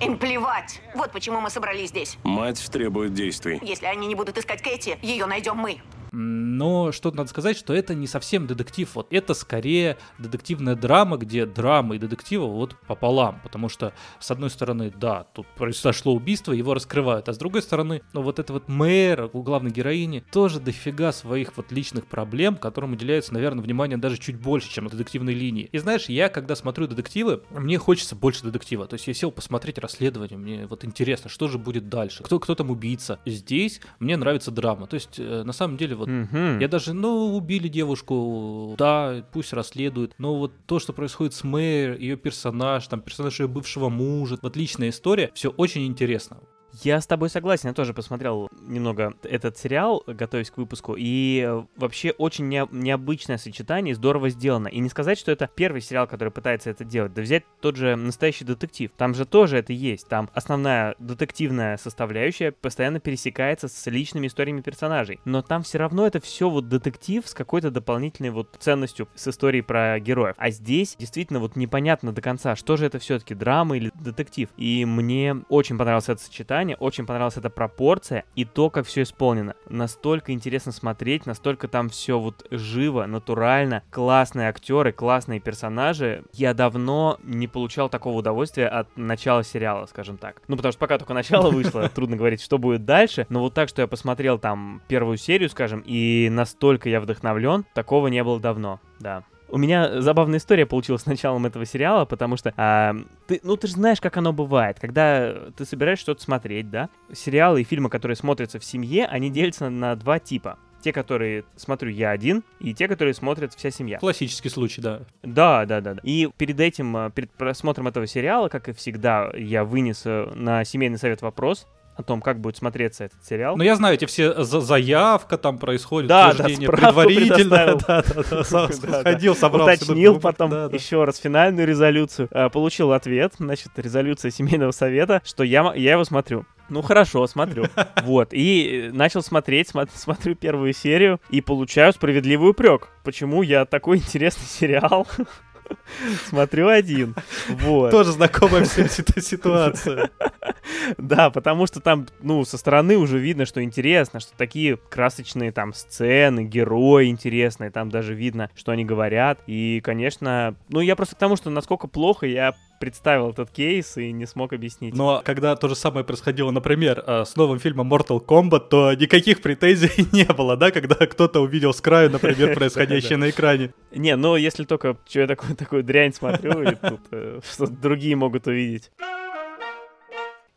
Им плевать. Вот почему мы собрались здесь. Мать требует действий. Если они не будут искать Кэти, ее найдем мы. Но что надо сказать, что это не совсем детектив. Вот это скорее детективная драма, где драма и детектива вот пополам. Потому что, с одной стороны, да, тут произошло убийство, его раскрывают. А с другой стороны, ну вот это вот мэр у главной героини тоже дофига своих вот личных проблем, которым уделяется, наверное, внимание даже чуть больше, чем детективной линии. И знаешь, я, когда смотрю детективы, мне хочется больше детектива. То есть я сел посмотреть расследование, мне вот интересно, что же будет дальше, кто, кто там убийца. Здесь мне нравится драма. То есть, э, на самом деле, вот Мгм. я даже, ну, убили девушку, да, пусть расследуют. Но вот то, что происходит с Мэр, ее персонаж, там, персонаж ее бывшего мужа, вот личная история, все очень интересно. Я с тобой согласен, я тоже посмотрел немного этот сериал, готовясь к выпуску, и э, вообще очень не, необычное сочетание, здорово сделано. И не сказать, что это первый сериал, который пытается это делать, да взять тот же настоящий детектив. Там же тоже это есть. Там основная детективная составляющая постоянно пересекается с личными историями персонажей. Но там все равно это все вот детектив с какой-то дополнительной вот ценностью с историей про героев. А здесь действительно вот непонятно до конца, что же это все-таки драма или детектив. И мне очень понравилось это сочетание, очень понравилась эта пропорция и то, как все исполнено. Настолько интересно смотреть, настолько там все вот живо, натурально, классные актеры, классные персонажи. Я давно не получал такого удовольствия от начала сериала, скажем так. Ну, потому что пока только начало вышло, трудно говорить, что будет дальше. Но вот так, что я посмотрел там первую серию, скажем, и настолько я вдохновлен, такого не было давно, да. У меня забавная история получилась с началом этого сериала, потому что, а, ты, ну, ты же знаешь, как оно бывает. Когда ты собираешь что-то смотреть, да, сериалы и фильмы, которые смотрятся в семье, они делятся на два типа. Те, которые смотрю я один, и те, которые смотрят вся семья. Классический случай, да. Да, да, да. да. И перед этим, а, перед просмотром этого сериала, как и всегда, я вынес э, на семейный совет вопрос, о том, как будет смотреться этот сериал. Ну, я знаю, эти все за заявка там происходит, да, утверждение да, предварительно. Да, да, да, Ходил, собрался. Уточнил потом еще раз финальную резолюцию. А, получил ответ, значит, резолюция семейного совета, что я, я его смотрю. Ну хорошо, смотрю. Вот. И начал смотреть, смо- смотрю первую серию и получаю справедливый упрек. Почему я такой интересный сериал смотрю один. Вот. Тоже знакомая вся эта ситуация. Да, потому что там, ну, со стороны уже видно, что интересно, что такие красочные там сцены, герои интересные, там даже видно, что они говорят. И, конечно, ну, я просто к тому, что насколько плохо я представил этот кейс и не смог объяснить. Но когда то же самое происходило, например, э, с новым фильмом Mortal Kombat, то никаких претензий не было, да, когда кто-то увидел с краю, например, происходящее на экране. Не, ну если только что я такую, дрянь смотрю, и тут э, что другие могут увидеть.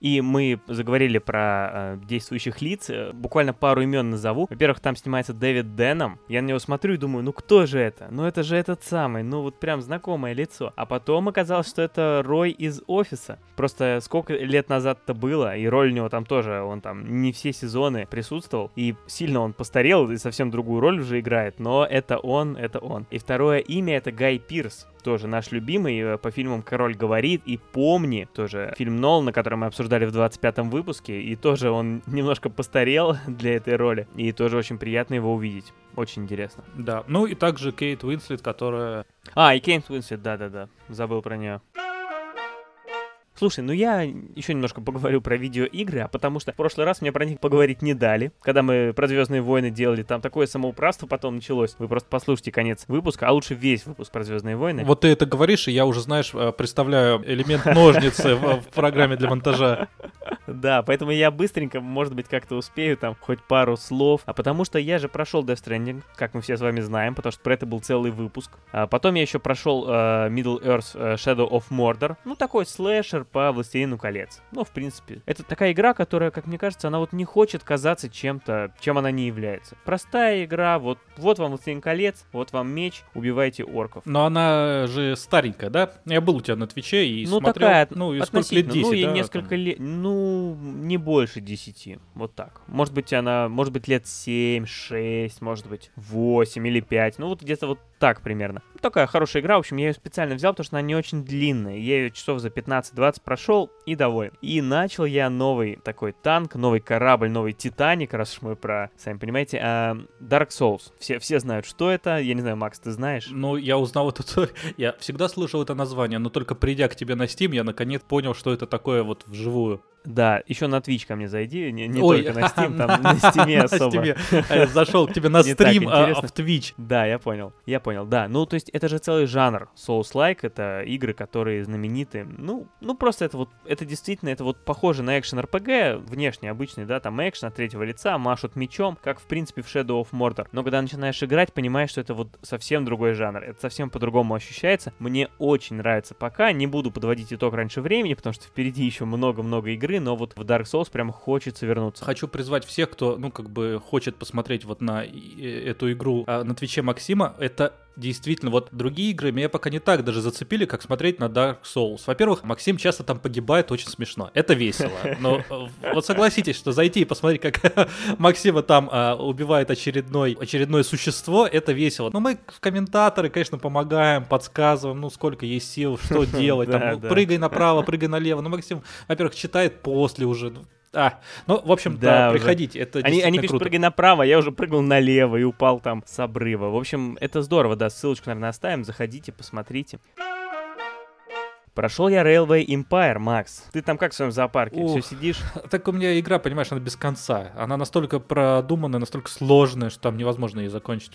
И мы заговорили про э, действующих лиц. Буквально пару имен назову. Во-первых, там снимается Дэвид Дэном. Я на него смотрю и думаю, ну кто же это? Ну это же этот самый, ну вот прям знакомое лицо. А потом оказалось, что это Рой из Офиса. Просто сколько лет назад это было, и роль у него там тоже, он там не все сезоны присутствовал. И сильно он постарел и совсем другую роль уже играет. Но это он, это он. И второе имя это Гай Пирс тоже наш любимый э, по фильмам «Король говорит» и «Помни», тоже фильм Нолана, который мы обсуждали в 25-м выпуске, и тоже он немножко постарел для этой роли, и тоже очень приятно его увидеть. Очень интересно. Да, ну и также Кейт Уинслет, которая... А, и Кейт Уинслет, да-да-да, забыл про нее. Слушай, ну я еще немножко поговорю про видеоигры, а потому что в прошлый раз мне про них поговорить не дали. Когда мы про Звездные войны делали, там такое самоуправство потом началось. Вы просто послушайте конец выпуска, а лучше весь выпуск про Звездные войны. Вот ты это говоришь, и я уже, знаешь, э, представляю элемент ножницы в программе для монтажа. Да, поэтому я быстренько, может быть, как-то успею там хоть пару слов. А потому что я же прошел Death Stranding, как мы все с вами знаем, потому что про это был целый выпуск. А потом я еще прошел uh, Middle Earth uh, Shadow of Mordor. Ну, такой слэшер по Властелину колец. Ну, в принципе, это такая игра, которая, как мне кажется, она вот не хочет казаться чем-то, чем она не является. Простая игра, вот, вот вам Властелин колец, вот вам меч, убивайте орков. Но она же старенькая, да? Я был у тебя на Твиче и ну, смотрел, такая, ну, и сколько лет 10, Ну, и да, несколько там? лет, ну, не больше 10, вот так. Может быть, она, может быть, лет 7, 6, может быть, 8 или 5, ну, вот где-то вот так примерно. Такая хорошая игра, в общем, я ее специально взял, потому что она не очень длинная. Я ее часов за 15-20 прошел и доволен. И начал я новый такой танк, новый корабль, новый Титаник, раз уж мы про, сами понимаете, а, Dark Souls. Все, все знают, что это. Я не знаю, Макс, ты знаешь? Ну, я узнал это, я всегда слышал это название, но только придя к тебе на Steam, я наконец понял, что это такое вот вживую. Да, еще на Twitch ко мне зайди, не, не Ой, только на Steam, там на Steam особо. Э, Зашел к тебе на стрим а, в Twitch. Да, я понял, я понял, да. Ну, то есть это же целый жанр Souls-like, это игры, которые знамениты. Ну, ну просто это вот, это действительно, это вот похоже на экшен RPG, внешне обычный, да, там экшен от третьего лица, машут мечом, как в принципе в Shadow of Mordor. Но когда начинаешь играть, понимаешь, что это вот совсем другой жанр, это совсем по-другому ощущается. Мне очень нравится пока, не буду подводить итог раньше времени, потому что впереди еще много-много игры, но вот в Dark Souls прям хочется вернуться. Хочу призвать всех, кто, ну, как бы хочет посмотреть вот на э, эту игру а, на Твиче Максима. Это действительно, вот другие игры меня пока не так даже зацепили, как смотреть на Dark Souls. Во-первых, Максим часто там погибает, очень смешно. Это весело. Но э, вот согласитесь, что зайти и посмотреть, как Максима там а, убивает очередной, очередное существо, это весело. Но мы в комментаторы, конечно, помогаем, подсказываем, ну, сколько есть сил, что делать, там, ну, прыгай направо, прыгай налево. Ну, Максим, во-первых, читает после уже, ну, а, ну, в общем, да, да приходите, это Они, они пишут, круто. прыгай направо, я уже прыгал налево и упал там с обрыва. В общем, это здорово, да, ссылочку, наверное, оставим, заходите, посмотрите. Прошел я Railway Empire, Макс. Ты там как в своем зоопарке? Ух, Все сидишь? Так у меня игра, понимаешь, она без конца. Она настолько продуманная, настолько сложная, что там невозможно ее закончить.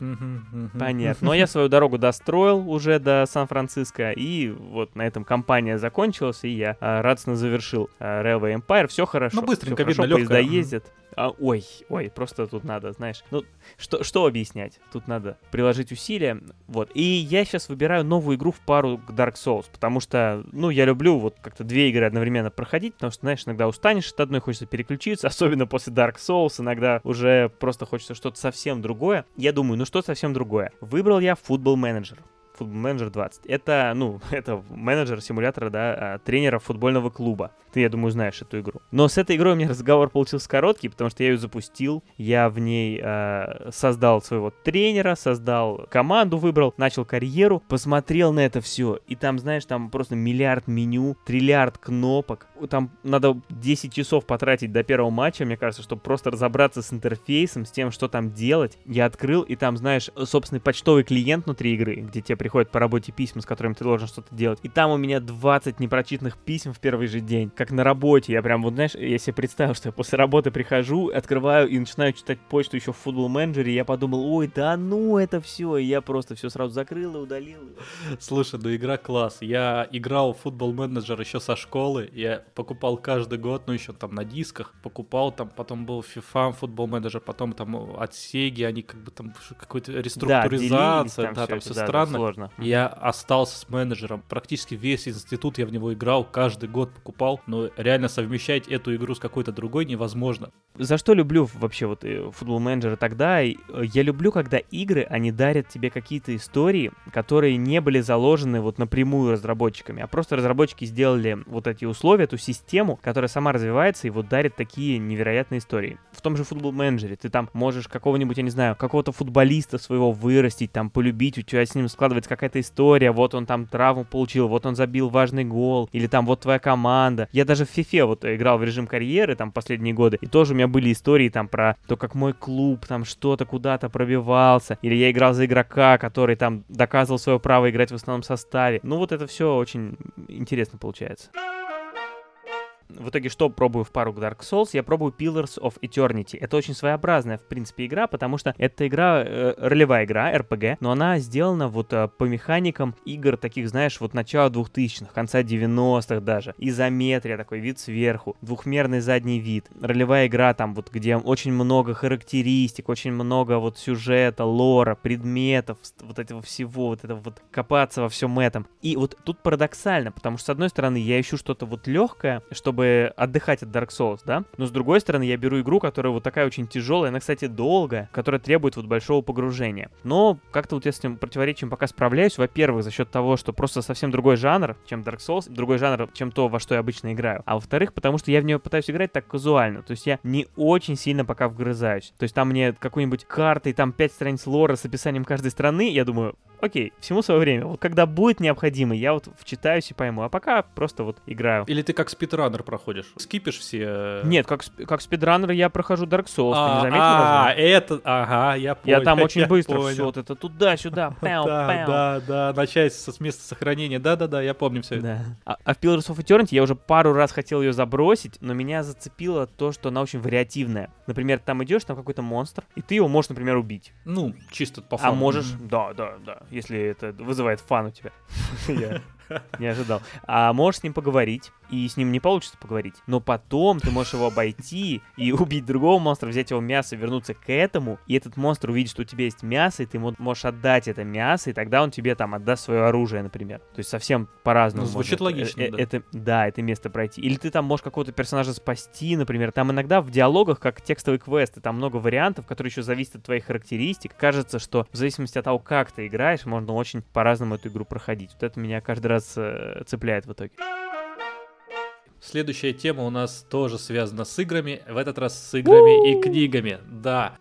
Понятно. Но я свою дорогу достроил уже до Сан-Франциско, и вот на этом компания закончилась, и я а, радостно завершил а, Railway Empire. Все хорошо. Ну, быстренько, Все видно, хорошо, поезда ездят. А, ой, ой, просто тут надо, знаешь, ну, что, что объяснять? Тут надо приложить усилия, вот. И я сейчас выбираю новую игру в пару к Dark Souls, потому что, ну, я люблю вот как-то две игры одновременно проходить, потому что, знаешь, иногда устанешь от одной, хочется переключиться, особенно после Dark Souls, иногда уже просто хочется что-то совсем другое. Я думаю, ну что совсем другое? Выбрал я Football Manager. Football Manager 20. Это, ну, это менеджер симулятора, да, а, тренера футбольного клуба. Ты, я думаю, знаешь эту игру. Но с этой игрой у меня разговор получился короткий, потому что я ее запустил, я в ней э, создал своего тренера, создал команду, выбрал, начал карьеру, посмотрел на это все, и там, знаешь, там просто миллиард меню, триллиард кнопок, там надо 10 часов потратить до первого матча, мне кажется, чтобы просто разобраться с интерфейсом, с тем, что там делать. Я открыл, и там, знаешь, собственный почтовый клиент внутри игры, где тебе приходят по работе письма, с которыми ты должен что-то делать. И там у меня 20 непрочитанных писем в первый же день, как на работе. Я прям, вот знаешь, я себе представил, что я после работы прихожу, открываю и начинаю читать почту еще в футбол менеджере, я подумал, ой, да ну это все, и я просто все сразу закрыл и удалил. Слушай, ну игра класс. Я играл в футбол менеджер еще со школы, я покупал каждый год, ну еще там на дисках, покупал там, потом был FIFA футбол менеджер, потом там от Сеги, они как бы там какой-то реструктуризация, да, там да, все, там все да, странно. Да, сложно. Я остался с менеджером. Практически весь институт я в него играл, каждый год покупал. Но реально совмещать эту игру с какой-то другой невозможно. За что люблю вообще вот э, футбол менеджера тогда? Э, я люблю, когда игры, они дарят тебе какие-то истории, которые не были заложены вот напрямую разработчиками, а просто разработчики сделали вот эти условия, эту систему, которая сама развивается и вот дарит такие невероятные истории. В том же футбол менеджере ты там можешь какого-нибудь, я не знаю, какого-то футболиста своего вырастить, там полюбить, у тебя с ним складывается какая-то история, вот он там травму получил, вот он забил важный гол, или там вот твоя команда. Я даже в FIFA вот играл в режим карьеры там последние годы, и тоже у меня были истории там про то, как мой клуб там что-то куда-то пробивался, или я играл за игрока, который там доказывал свое право играть в основном составе. Ну вот это все очень интересно получается в итоге что пробую в пару к Dark Souls? Я пробую Pillars of Eternity. Это очень своеобразная, в принципе, игра, потому что это игра, э, ролевая игра, RPG, но она сделана вот э, по механикам игр таких, знаешь, вот начала 2000-х, конца 90-х даже. Изометрия, такой вид сверху, двухмерный задний вид. Ролевая игра там вот, где очень много характеристик, очень много вот сюжета, лора, предметов, вот этого всего, вот этого вот копаться во всем этом. И вот тут парадоксально, потому что, с одной стороны, я ищу что-то вот легкое, чтобы чтобы отдыхать от Dark Souls, да? Но с другой стороны, я беру игру, которая вот такая очень тяжелая, она, кстати, долгая, которая требует вот большого погружения. Но как-то вот я с этим противоречием пока справляюсь. Во-первых, за счет того, что просто совсем другой жанр, чем Dark Souls, другой жанр, чем то, во что я обычно играю. А во-вторых, потому что я в нее пытаюсь играть так казуально. То есть я не очень сильно пока вгрызаюсь. То есть там мне какой-нибудь картой, там 5 страниц лора с описанием каждой страны, я думаю, окей, всему свое время. Вот когда будет необходимо, я вот вчитаюсь и пойму. А пока просто вот играю. Или ты как спидранер проходишь? Скипишь все? Нет, как, как спидранер я прохожу Dark Souls, а, ты не заметил? А, это, ага, я понял. Я там очень быстро все вот это туда-сюда, пяу, Да, да, да, начать с места сохранения, да-да-да, я помню все это. А, а в Pillars of Eternity я уже пару раз хотел ее забросить, но меня зацепило то, что она очень вариативная. Например, там идешь, там какой-то монстр, и ты его можешь, например, убить. Ну, чисто по фану. А можешь, да, да, да, если это вызывает фан у тебя. Я не ожидал. А можешь с ним поговорить, и с ним не получится поговорить. Но потом ты можешь его обойти и убить другого монстра, взять его мясо, вернуться к этому, и этот монстр увидит, что у тебя есть мясо, и ты ему можешь отдать это мясо, и тогда он тебе там отдаст свое оружие, например. То есть совсем по-разному. Ну, звучит можно логично, э- да. Это, да, это место пройти. Или ты там можешь какого-то персонажа спасти, например. Там иногда в диалогах, как текстовый квест, и там много вариантов, которые еще зависят от твоих характеристик. Кажется, что в зависимости от того, как ты играешь, можно очень по-разному эту игру проходить. Вот это меня каждый раз э, цепляет в итоге. Следующая тема у нас тоже связана с играми, в этот раз с играми и книгами. Да.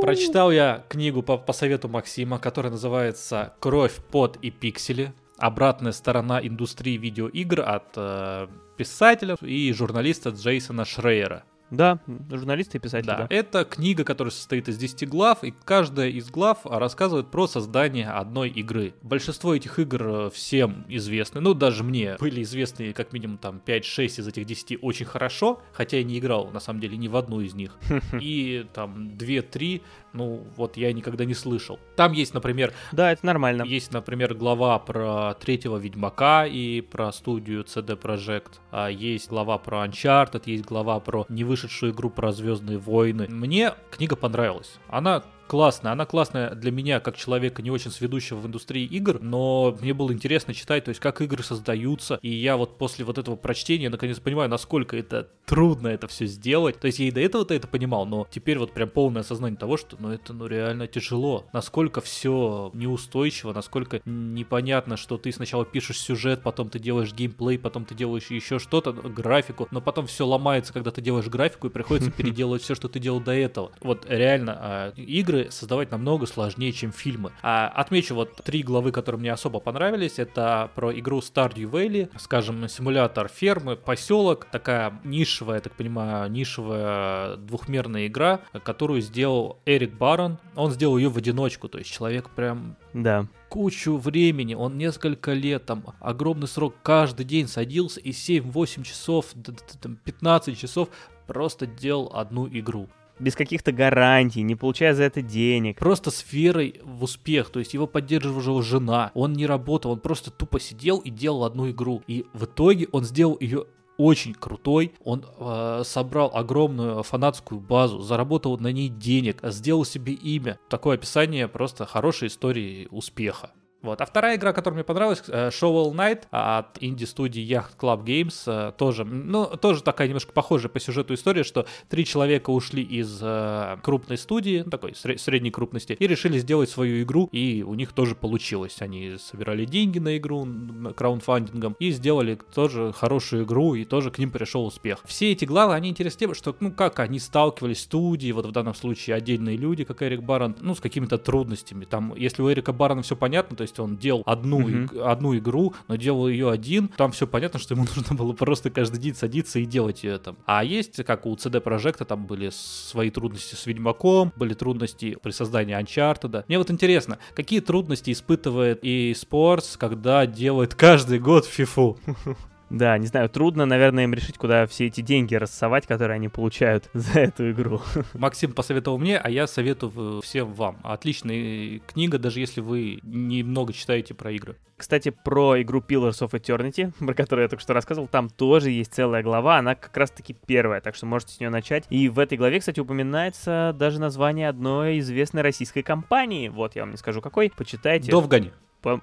Прочитал я книгу по, по совету Максима, которая называется «Кровь, пот и пиксели. Обратная сторона индустрии видеоигр» от э, писателя и журналиста Джейсона Шрейера. Да, журналисты и писатели, Да, да. это книга, которая состоит из 10 глав, и каждая из глав рассказывает про создание одной игры. Большинство этих игр э, всем известны, ну даже мне были известны как минимум там 5-6 из этих 10 очень хорошо, хотя я не играл на самом деле ни в одну из них. И там 2-3, ну вот я никогда не слышал. Там есть, например, Да, это нормально. есть, например, глава про третьего Ведьмака и про студию CD Projekt. А есть глава про Uncharted, есть глава про невышедшую игру про Звездные войны. Мне книга понравилась. Она классная. Она классная для меня, как человека, не очень сведущего в индустрии игр, но мне было интересно читать, то есть как игры создаются. И я вот после вот этого прочтения наконец понимаю, насколько это трудно это все сделать. То есть я и до этого-то это понимал, но теперь вот прям полное осознание того, что ну это ну реально тяжело. Насколько все неустойчиво, насколько непонятно, что ты сначала пишешь сюжет, потом ты делаешь геймплей, потом ты делаешь еще что-то, графику, но потом все ломается, когда ты делаешь графику и приходится переделывать все, что ты делал до этого. Вот реально а, игры создавать намного сложнее, чем фильмы. А, отмечу вот три главы, которые мне особо понравились. Это про игру Stardew Valley, скажем, симулятор фермы, поселок, такая нишевая, я так понимаю, нишевая двухмерная игра, которую сделал Эрик Барон. Он сделал ее в одиночку, то есть человек прям Да. кучу времени, он несколько лет, там, огромный срок, каждый день садился и 7-8 часов, д- д- там, 15 часов просто делал одну игру. Без каких-то гарантий, не получая за это денег. Просто с верой в успех, то есть его поддерживала жена, он не работал, он просто тупо сидел и делал одну игру. И в итоге он сделал ее очень крутой, он э, собрал огромную фанатскую базу, заработал на ней денег, сделал себе имя. Такое описание просто хорошей истории успеха. Вот. А вторая игра, которая мне понравилась, э, Shovel Knight от инди-студии Yacht Club Games, э, тоже, ну, тоже такая немножко похожая по сюжету история, что три человека ушли из э, крупной студии, ну, такой сре- средней крупности, и решили сделать свою игру, и у них тоже получилось. Они собирали деньги на игру м, краундфандингом и сделали тоже хорошую игру, и тоже к ним пришел успех. Все эти главы, они интересны тем, что, ну, как они сталкивались, студии, вот в данном случае отдельные люди, как Эрик Барон, ну, с какими-то трудностями. Там, если у Эрика Барона все понятно, то есть он делал одну, Мгм. иг- одну игру, но делал ее один, там все понятно, что ему нужно было просто каждый день садиться и делать ее там. А есть, как у CD Projekt, там были свои трудности с Ведьмаком, были трудности при создании Uncharted. Мне вот интересно, какие трудности испытывает и Sports, когда делает каждый год фифу? Да, не знаю, трудно, наверное, им решить, куда все эти деньги рассовать, которые они получают за эту игру. Максим посоветовал мне, а я советую всем вам. Отличная книга, даже если вы немного читаете про игры. Кстати, про игру Pillars of Eternity, про которую я только что рассказывал, там тоже есть целая глава, она как раз-таки первая, так что можете с нее начать. И в этой главе, кстати, упоминается даже название одной известной российской компании. Вот, я вам не скажу какой, почитайте. Довгань. По-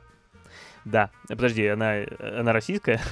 Да, подожди, она, она российская?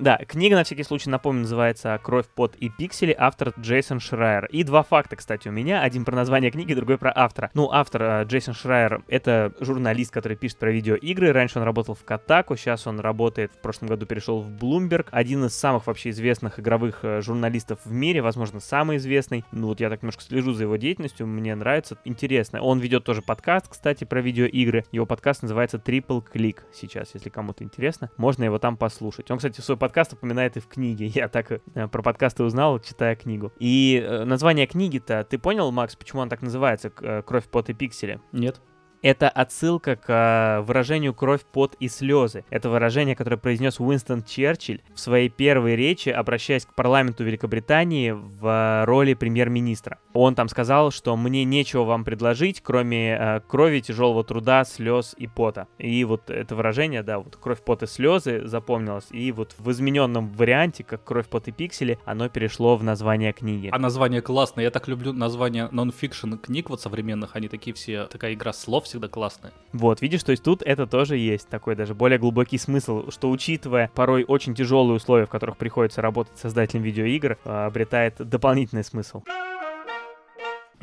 Да, книга, на всякий случай, напомню, называется «Кровь, пот и пиксели», автор Джейсон Шрайер. И два факта, кстати, у меня. Один про название книги, другой про автора. Ну, автор э, Джейсон Шрайер — это журналист, который пишет про видеоигры. Раньше он работал в Катаку, сейчас он работает, в прошлом году перешел в Bloomberg. Один из самых вообще известных игровых э, журналистов в мире, возможно, самый известный. Ну, вот я так немножко слежу за его деятельностью, мне нравится, интересно. Он ведет тоже подкаст, кстати, про видеоигры. Его подкаст называется Triple Click сейчас, если кому-то интересно. Можно его там послушать. Он, кстати, свой подкаст упоминает и в книге. Я так э, про подкасты узнал, читая книгу. И э, название книги-то, ты понял, Макс, почему он так называется? Кровь, пот и пиксели. Нет. Это отсылка к э, выражению «кровь, пот и слезы». Это выражение, которое произнес Уинстон Черчилль в своей первой речи, обращаясь к парламенту Великобритании в э, роли премьер-министра. Он там сказал, что «мне нечего вам предложить, кроме э, крови, тяжелого труда, слез и пота». И вот это выражение, да, вот «кровь, пот и слезы» запомнилось. И вот в измененном варианте, как «кровь, пот и пиксели», оно перешло в название книги. А название классное. Я так люблю название нон-фикшн книг вот современных. Они такие все, такая игра слов всегда классная. Вот, видишь, то есть тут это тоже есть такой даже более глубокий смысл, что учитывая порой очень тяжелые условия, в которых приходится работать создателем видеоигр, э, обретает дополнительный смысл.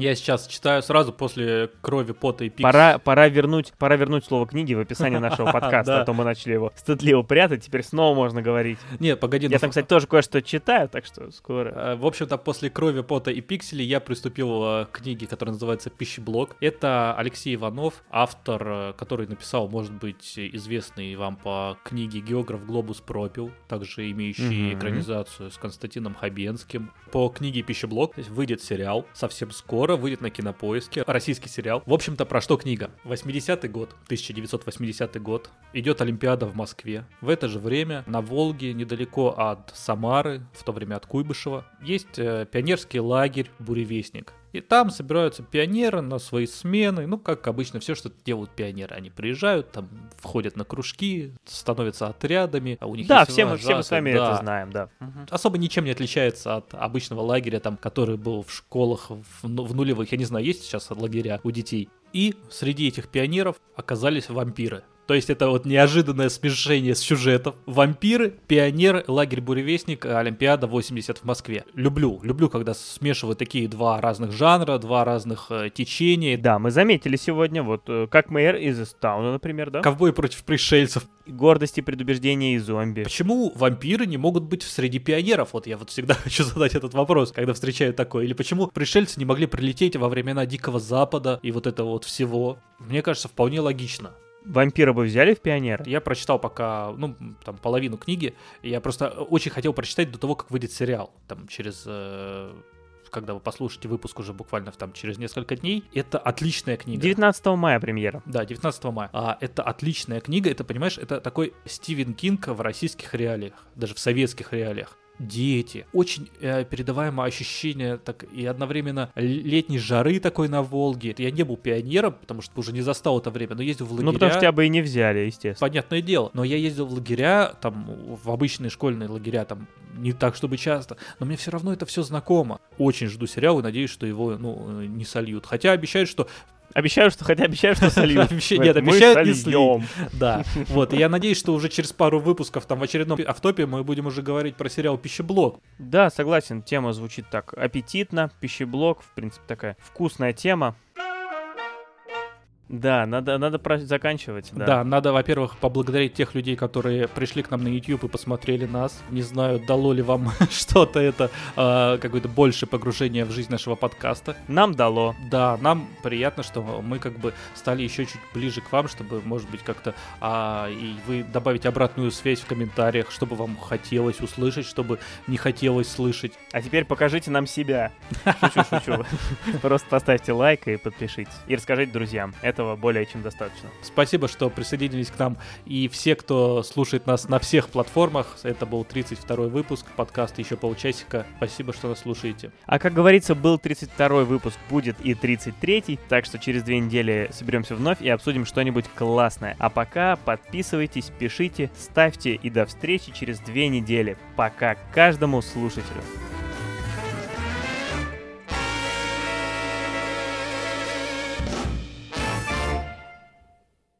Я сейчас читаю сразу после крови, пота и пикс. Пора, пора, вернуть, пора вернуть слово книги в описании нашего подкаста, а то мы начали его стыдливо прятать, теперь снова можно говорить. Нет, погоди. Я там, кстати, тоже кое-что читаю, так что скоро. А, в общем-то, после крови, пота и пикселей я приступил а, к книге, которая называется «Пищеблок». Это Алексей Иванов, автор, а, который написал, может быть, известный вам по книге «Географ Глобус пропил», также имеющий экранизацию с Константином Хабенским. По книге «Пищеблок» выйдет сериал совсем скоро скоро выйдет на кинопоиске. Российский сериал. В общем-то, про что книга? 80-й год, 1980 год. Идет Олимпиада в Москве. В это же время на Волге, недалеко от Самары, в то время от Куйбышева, есть э, пионерский лагерь «Буревестник». И там собираются пионеры на свои смены. Ну, как обычно, все, что делают пионеры. Они приезжают, там входят на кружки, становятся отрядами. А у них да, все мы, все мы с вами да. это знаем, да. Особо ничем не отличается от обычного лагеря, там, который был в школах в, ну- в нулевых. Я не знаю, есть сейчас лагеря у детей. И среди этих пионеров оказались вампиры. То есть это вот неожиданное смешение сюжетов. Вампиры, пионер, лагерь буревестник, Олимпиада 80 в Москве. Люблю, люблю, когда смешивают такие два разных жанра, два разных э, течения. Да, мы заметили сегодня, вот э, как мэр из Истауна, например, да? Ковбой против пришельцев. Гордости, предубеждения и зомби. Почему вампиры не могут быть среди пионеров? Вот я вот всегда хочу задать этот вопрос, когда встречаю такое. Или почему пришельцы не могли прилететь во времена Дикого Запада и вот этого вот всего? Мне кажется, вполне логично. Вампира бы взяли в пионеры? Я прочитал пока, ну, там, половину книги. Я просто очень хотел прочитать до того, как выйдет сериал. Там, через... э, когда вы послушаете выпуск уже буквально там через несколько дней. Это отличная книга. 19 мая премьера. Да, 19 мая. А, это отличная книга, это, понимаешь, это такой Стивен Кинг в российских реалиях, даже в советских реалиях. Дети. Очень э, передаваемое ощущение так и одновременно летней жары такой на Волге. Я не был пионером, потому что уже не застал это время, но ездил в лагеря. Ну, потому что тебя бы и не взяли, естественно. Понятное дело. Но я ездил в лагеря, там, в обычные школьные лагеря, там, не так, чтобы часто. Но мне все равно это все знакомо. Очень жду сериал и надеюсь, что его, ну, э, не сольют. Хотя обещают, что Обещаю, что хотя обещаю, что Мы- Нет, обещают не сольем. Да. Вот. И я надеюсь, что уже через пару выпусков, там, в очередном автопе мы будем уже говорить про сериал «Пищеблок». Да, согласен, тема звучит так аппетитно, пищеблок, в принципе, такая вкусная тема. Да, надо, надо про- заканчивать. Да. Да. надо, во-первых, поблагодарить тех людей, которые пришли к нам на YouTube и посмотрели нас. Не знаю, дало ли вам что-то это, а, какое-то большее погружение в жизнь нашего подкаста. Нам дало. Да, нам приятно, что мы как бы стали еще чуть ближе к вам, чтобы, может быть, как-то а, и вы добавите обратную связь в комментариях, чтобы вам хотелось услышать, чтобы не хотелось слышать. А теперь покажите нам себя. Шучу, шучу. Просто поставьте лайк и подпишитесь. И расскажите друзьям. Этого более чем достаточно. Спасибо, что присоединились к нам. И все, кто слушает нас на всех платформах, это был 32 выпуск подкаста «Еще полчасика». Спасибо, что нас слушаете. А как говорится, был 32 выпуск, будет и 33, так что через две недели соберемся вновь и обсудим что-нибудь классное. А пока подписывайтесь, пишите, ставьте и до встречи через две недели. Пока каждому слушателю.